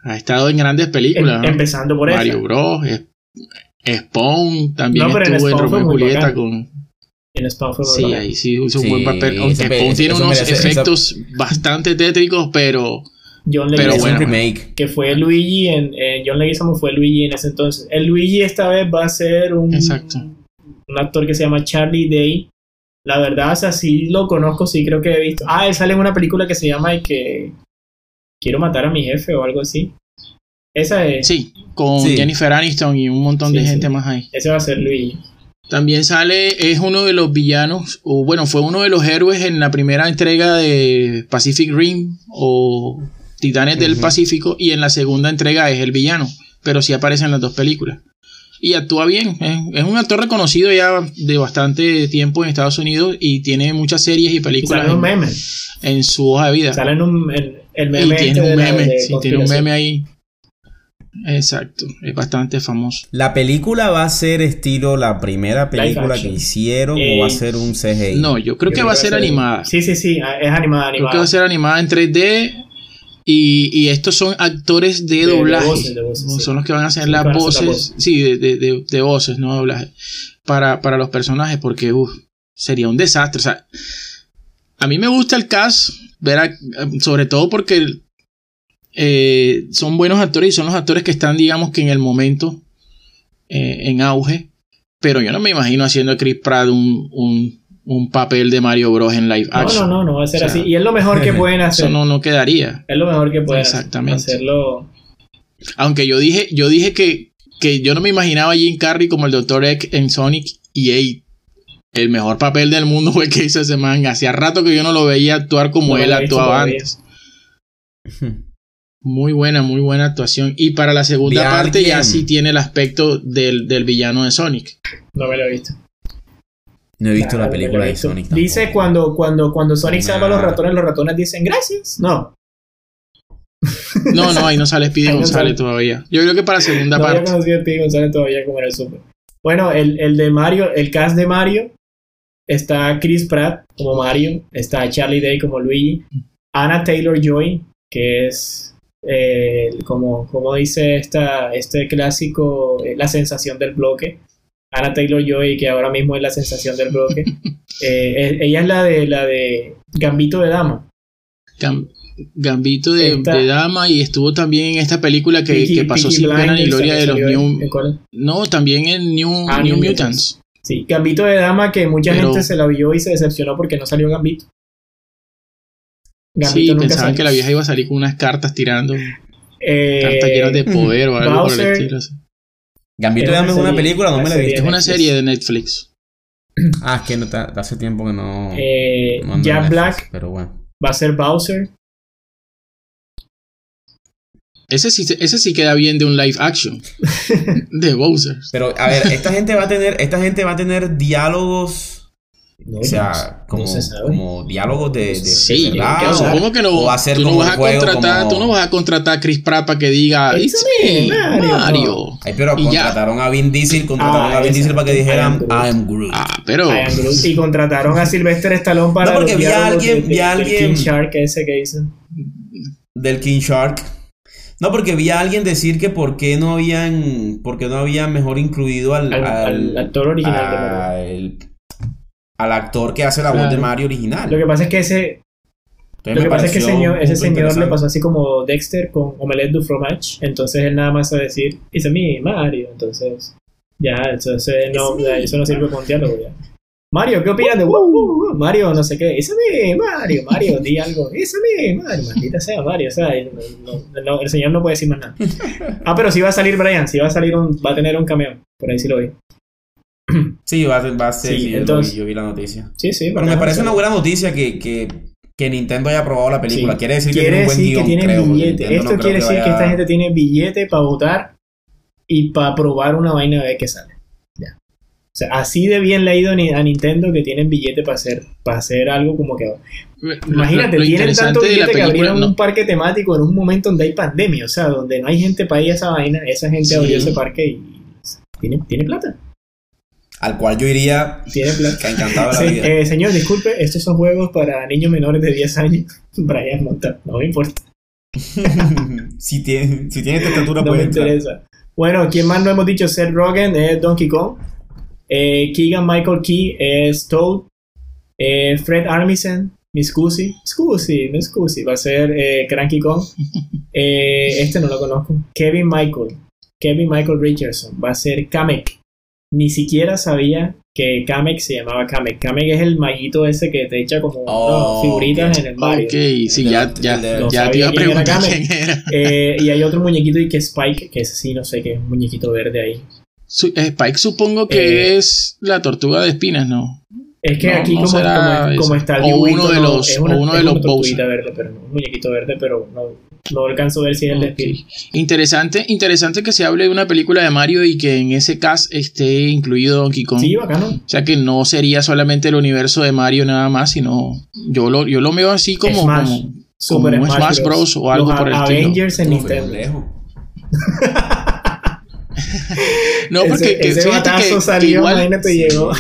C: Ha estado en grandes películas.
B: Em-
C: ¿no?
B: empezando por
C: Mario
B: esa.
C: Bros. es- Spawn también
B: No, pero en
C: estuvo en,
B: Spawn fue
C: Romeo y
B: muy
C: Julieta
B: bacán.
C: con.
B: En Spawn fue
C: Sí, ahí sí hizo un
A: Sí,
C: buen papel. Aunque Spawn tiene unos
A: merece- esa-
C: efectos bastante tétricos, pero.
B: John
C: Pero
B: Leguizamo,
C: bueno.
A: remake.
B: que fue Luigi en, en John Leguizamo fue Luigi en ese entonces. El Luigi esta vez va a ser un,
C: Exacto.
B: un actor que se llama Charlie Day. La verdad, o sea, sí lo conozco, sí creo que he visto. Ah, él sale en una película que se llama y que quiero matar a mi jefe o algo así. Esa es,
C: Sí, con
A: Sí.
C: Jennifer Aniston y un montón de gente
B: sí.
C: más ahí.
B: ese va a ser Luigi.
C: También sale, es uno de los villanos, o bueno, fue uno de los héroes en la primera entrega de Pacific Rim o Titanes del. Pacífico y en la segunda entrega es el villano, pero sí aparece en las dos películas. Y actúa bien, es, es un actor reconocido ya de bastante tiempo en Estados Unidos y tiene muchas series y
B: Y
C: películas
B: sale un
C: en,
B: meme.
C: en su hoja de vida.
B: Sale en un, el, el
C: Y
B: meme.
C: tiene
B: este
C: un meme,
B: de
C: sí, tiene un meme ahí. Exacto, es bastante famoso.
A: ¿La película va a ser estilo la primera película que hicieron
B: Eh,
A: o va a ser un CGI?
C: No, yo creo
B: Yo
C: que va a ser animada.
B: Sí, sí, sí, es animada,
C: Creo
B: animada.
C: que va a ser animada en 3D. Y, y estos son actores de,
B: De- de
C: doblaje.
B: voces, de voces, sí.
C: Son los que van a hacer
B: Sí,
C: las voces.
B: las
C: Sí, de, de- de- de voces, no doblaje. Para, para los personajes, porque uf, sería un desastre. O sea, a mí me gusta el cast, ver a- sobre todo porque eh, son buenos actores y son los actores que están, digamos que en el momento eh, en auge. Pero yo no me imagino haciendo a Chris Pratt un, un, un papel de Mario Bros. en live
B: No,
C: action.
B: no, no, no va a ser
C: O sea,
B: así. Y es lo mejor que pueden hacer.
C: Eso no, no quedaría.
B: Es lo mejor que pueden hacer.
C: Exactamente.
B: hacerlo.
C: Aunque yo dije, yo dije que, que yo no me imaginaba a Jim Carrey como el Dr. Egg en Sonic y ey, el mejor papel del mundo fue el que hizo ese man. Hacía rato que yo no lo veía actuar como
B: No
C: él actuaba antes. Muy buena, muy buena actuación. Y para la segunda parte ya sí tiene el aspecto del, del villano de Sonic.
B: No me lo he visto.
A: No he visto la
B: no
A: película de. Sonic.
B: Dice cuando, cuando, cuando Sonic salva a los
A: Nah.
B: ratones, los ratones dicen gracias. No.
C: No, no, ahí no sale Speedy
B: no
C: González
B: sale.
C: todavía. Yo creo que para la segunda
B: no había
C: parte.
B: conocido a Pete González todavía como era el super. Bueno, el, el de Mario, el cast de Mario, está Chris Pratt como Mario, está Charlie Day como Luigi, Anna Taylor Joy, que es eh, como, como dice esta, este clásico, eh, la sensación del bloque. Anna Taylor Joy, que ahora mismo es la sensación del bloque. Eh, ella es la de la de Gambito de Dama.
C: Gam- Gambito de,
B: Esta-
C: de Dama y estuvo también en esta película que,
B: Peaky-
C: que pasó
B: Peaky
C: sin pena ni gloria de los New. No, también en New,
B: Ah,
C: New Mutants.
B: Sí, Gambito de Dama que mucha
C: Pero-
B: gente se la vio y se decepcionó porque no salió Gambito.
C: Sí,
B: nunca
C: pensaban
B: salió.
C: que la vieja iba a salir con unas cartas tirando,
B: Eh,
C: cartas llenas de poder o algo por
B: Bowser-
C: el estilo. así.
A: Gambito
B: Es
A: de Dama es
B: una
A: película, no me la he visto.
C: Es una serie de Netflix.
A: Ah, es que no, hace tiempo que no.
B: eh,
A: no
B: Jack
A: Netflix,
B: Black
A: Pero bueno.
B: va a ser Bowser.
C: Ese sí, ese sí queda bien de un live action de Bowser.
A: Pero, a ver, esta gente va a tener, esta gente va a tener diálogos.
B: No,
A: O sea,
B: no
A: como,
B: se sabe.
A: como diálogos de, de,
C: Sí,
A: de verdad,
C: que
A: o sea,
C: que no,
A: o
C: tú, no
A: como
C: vas a
A: juego
C: contratar,
A: como-
C: tú no vas a contratar a Chris Pratt para que diga
B: It's me, Mario".
C: Mario.
A: Ay, pero
C: Y ya.
A: contrataron a Vin Diesel, contrataron
B: Ah,
A: a Vin Diesel para que dijeran
B: I am Groot.
A: I am Groot.
C: Ah, pero
B: I am Groot. Y contrataron a Sylvester Stallone para
A: No, porque vi a alguien-
B: de- de-
A: vi a
B: del
A: alguien-
B: King Shark ese que hizo.
A: Del King Shark. No, porque vi a alguien decir que por qué no habían, por qué no habían mejor incluido al,
B: Al- al actor original de
A: al, al actor que hace la voz
C: Claro.
A: de Mario original.
B: Lo que pasa es que ese,
A: Entonces
B: lo que pasa es que señor, ese señor le pasó así como Dexter con Omelette du Fromage. Entonces él nada más sabe decir, it's a me, Mario. Entonces, ya, entonces no, eso no sirve con diálogo ya. Mario, ¿qué opinas de wow? Mario? No sé qué. It's a me, Mario. Mario, di algo. It's a me, Mario. Maldita sea Mario. O sea, el, no- no- el señor no puede decir más nada. Ah, pero sí va a salir Brian. Sí va a salir un, va a tener un cameo. Por ahí sí lo vi.
A: Sí, va a ser, va a ser
B: Sí,
A: sí, yo lo
B: entonces-
A: vi, yo vi la noticia.
B: Sí, sí.
A: Pero me parece una buena noticia que, que, que Nintendo haya aprobado la película.
B: Sí.
A: Quiere decir que
B: quiere
A: tiene un buen
B: decir
A: guion,
B: que tiene
A: creo,
B: billete. Esto
A: no
B: quiere decir que
A: vaya-
B: esta gente tiene billete para votar y para probar una vaina a ver qué sale. Ya. O sea, así de bien leído ni- a Nintendo que tienen billete para hacer, para hacer algo como que. Imagínate,
C: lo, lo
B: tienen tanto
C: de
B: billete que abrieron
C: no,
B: un parque temático en un momento donde hay pandemia. O sea, donde no hay gente para ir a esa vaina. Esa gente
C: Sí.
B: abrió ese parque y tiene, tiene plata.
A: Al cual yo iría que encantado de la
B: Sí,
A: vida.
B: eh, señor, disculpe, estos son juegos para niños menores de 10 años. Brian Monta, no me importa.
A: si tiene, si tiene estatura
B: No me
A: puede entrar.
B: interesa. Bueno, ¿quién más no hemos dicho? Seth Rogen es Donkey Kong. Eh, Keegan Michael Key es Toad. Eh, Fred Armisen, Cusi. Scusi, Miss Cusi. Va a ser eh, Cranky Kong. Eh, este no lo conozco. Kevin Michael. Kevin Michael Richardson. Va a ser Kamek. Ni siquiera sabía que Kamek se llamaba Kamek. Kamek es el maguito ese que te echa como
A: Oh,
B: figuritas en el Mario.
C: Ok, sí, ya, ya,
B: No
C: ya te iba a preguntar
B: Kame.
C: quién era.
B: Eh, y hay otro muñequito y que es Spike, que ese sí no sé qué es un muñequito verde ahí.
C: Su- Spike supongo que
B: Eh,
C: es la tortuga de espinas, ¿no?
B: Es que
C: No,
B: aquí
C: no
B: como, como, como está el
C: O uno de los-
B: es una,
C: o uno de los
B: verde, pero no, un muñequito verde, pero no, no alcanzo a ver si es el de
C: Ok.
B: Spirit.
C: Interesante, interesante que se hable de una película de Mario y que en ese cast esté incluido Donkey Kong.
B: Sí, bacano.
C: O sea que no sería solamente el universo de Mario nada más, sino yo lo, yo lo veo así como,
B: Smash.
C: como,
B: Super
C: como un Smash Bros. o algo
B: Los
C: por el
B: Avengers en
A: Uf, pero
B: Nintendo.
A: lejos.
C: No, porque
B: ese
C: que-
B: ese batazo
C: que- que
B: salió,
C: igual-
B: imagínate, llegó.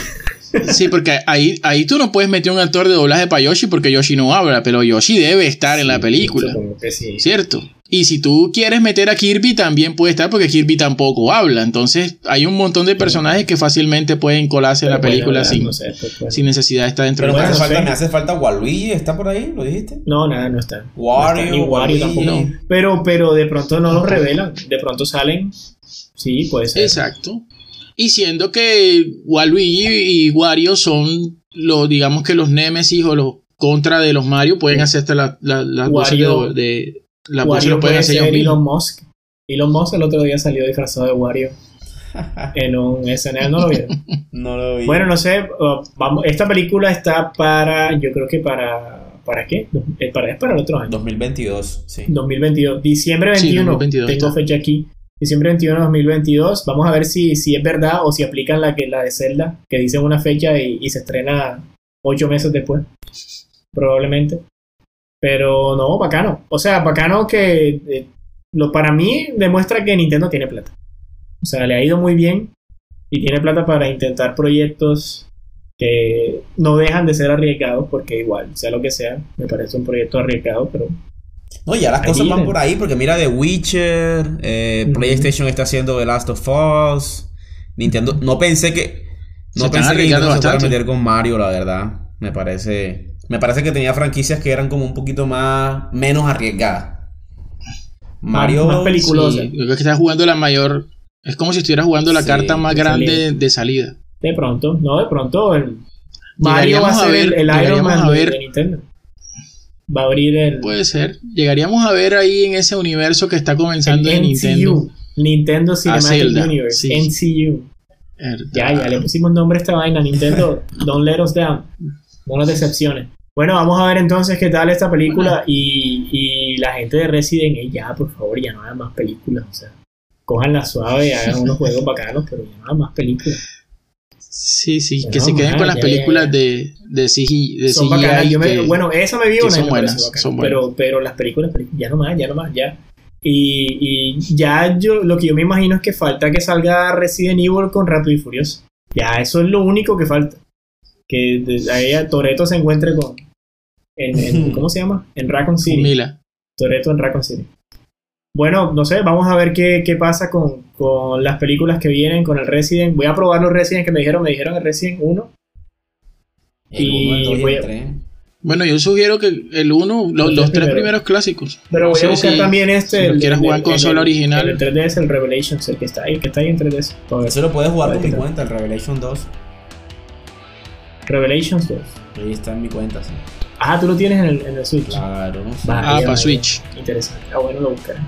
C: Sí, porque ahí, ahí tú no puedes meter un actor de doblaje para Yoshi porque Yoshi no habla, pero Yoshi debe estar en la película,
B: que sí.
C: ¿cierto? Y si tú quieres meter a Kirby también puede estar porque Kirby tampoco habla. Entonces hay un montón de personajes que fácilmente pueden colarse en la película sin,
B: no sé, pues,
C: sin necesidad de estar dentro
A: Pero
B: Bueno,
A: falta,
B: sí.
A: me hace falta Waluigi, ¿está por ahí? ¿Lo dijiste?
B: No, nada, no está. No está,
A: Wario,
B: ni Wario
A: Waluigi.
B: tampoco.
C: No.
B: Pero, pero de pronto no lo revelan. De pronto salen. Sí, puede ser.
C: Exacto. Y siendo que Waluigi y Wario son los, digamos que los Nemesis o los contra de los Mario, pueden hacer hasta la- la- las voces
B: Wario-
C: de, de- voces
B: Wario
C: lo pueden
B: puede
C: hacer
B: ser
C: ellos mismos.
B: Elon Musk. Elon Musk el otro día salió disfrazado de Wario en un SNL, ¿no lo vieron?
A: No lo vi.
B: bueno, no sé, uh, vamos, esta película está para, yo creo que para, ¿para qué? Eh, Para, para el otro año,
A: 2022, sí.
B: 2022, diciembre
C: Sí,
B: 21,
C: 2022
B: tengo
C: está.
B: fecha aquí, diciembre 21 de 2022, vamos a ver si, si es verdad o si aplican la, que, la de Zelda, que dicen una fecha y, se estrena ocho meses después, probablemente. Pero no, bacano. O sea, bacano que eh, lo, para mí demuestra que Nintendo tiene plata. O sea, le ha ido muy bien y tiene plata para intentar proyectos que no dejan de ser arriesgados, porque igual, sea lo que sea, me parece un proyecto arriesgado, pero
A: No, ya las
B: Ahí
A: cosas van por ahí, porque mira The Witcher, eh. PlayStation está haciendo The Last of Us, Nintendo, no pensé que
C: Se
A: no
C: están
A: pensé que
C: arriesgando
A: Nintendo se fuera a meter con Mario, la verdad. Me parece me parece que tenía franquicias que eran como un poquito más menos arriesgadas. Mario
B: más peliculosa.
C: Sí, que estás jugando la mayor. Es como si estuvieras jugando la
A: Sí,
C: carta más
B: de
C: grande
B: salida.
C: de salida.
B: de pronto, no, de pronto el Mario va a ser el, el Iron Man
C: a
B: de-
C: ver-
B: de Nintendo. Va a abrir el,
C: Puede ser. Llegaríamos a ver ahí en ese universo que está comenzando en Nintendo.
B: Nintendo Cinematic
C: Zelda,
B: Universe,
C: sí.
B: NCU. Ya, ya le pusimos nombre a esta vaina, Nintendo, don't let us down. No nos decepciones. Bueno, vamos a ver entonces qué tal esta película y, y la gente de Resident Evil, ya, por favor, ya no hagan más películas, o sea, cojanla suave, hagan unos juegos bacanos, pero ya no hagan más películas.
C: Sí, sí,
B: Pero
C: que se queden
B: man,
C: con las películas
B: ya, ya.
C: de, de CGI. De
B: Son
C: CGI
B: bacanas, yo me-
C: que-
B: bueno, esa me vi una
C: son buenas, son buenas.
B: pero, pero las películas, ya no más, ya no más, ya. Y, y ya yo, lo que yo me imagino es que falta que salga Resident Evil con Rápido y Furioso. Ya, eso es lo único que falta. Que ahí Toreto se encuentre con. En, en- ¿Cómo se llama? En Raccoon City.
C: Mila.
B: Toreto en Raccoon City. Bueno, no sé, vamos a ver qué, qué pasa con, con las películas que vienen, con el Resident. Voy a probar los Resident que me dijeron, me dijeron el Resident 1.
A: El
B: Y voy
A: el
B: a-
A: tres.
C: Bueno, yo sugiero que el uno,
B: Los
C: los, los
B: tres
C: tres
B: primeros.
C: clásicos.
B: Pero voy a buscar
C: si-
B: también este.
C: si
B: el-
C: quieres jugar en
B: el-
C: consola
B: el-
C: original.
B: El 3D es el Revelations, el que está ahí, el que está ahí en 3DS. todavía.
A: Eso lo puedes jugar con mi cuenta, el Revelation 2.
B: Revelations 2.
A: Ahí está en mi cuenta, sí.
B: Ah, tú lo tienes en el, en el Switch.
A: Claro.
C: Ah, para Switch.
B: Interesante. Ah, bueno, lo buscaré.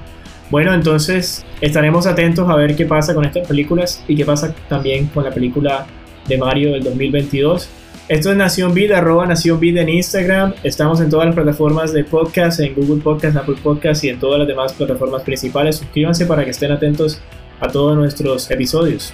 B: Bueno, entonces estaremos atentos a ver qué pasa con estas películas y qué pasa también con la película de Mario del 2022. Esto es Nación Vid, arroba Nación Vid en Instagram. Estamos en todas las plataformas de podcast, en Google Podcast, Apple Podcast y en todas las demás plataformas principales. Suscríbanse para que estén atentos a todos nuestros episodios.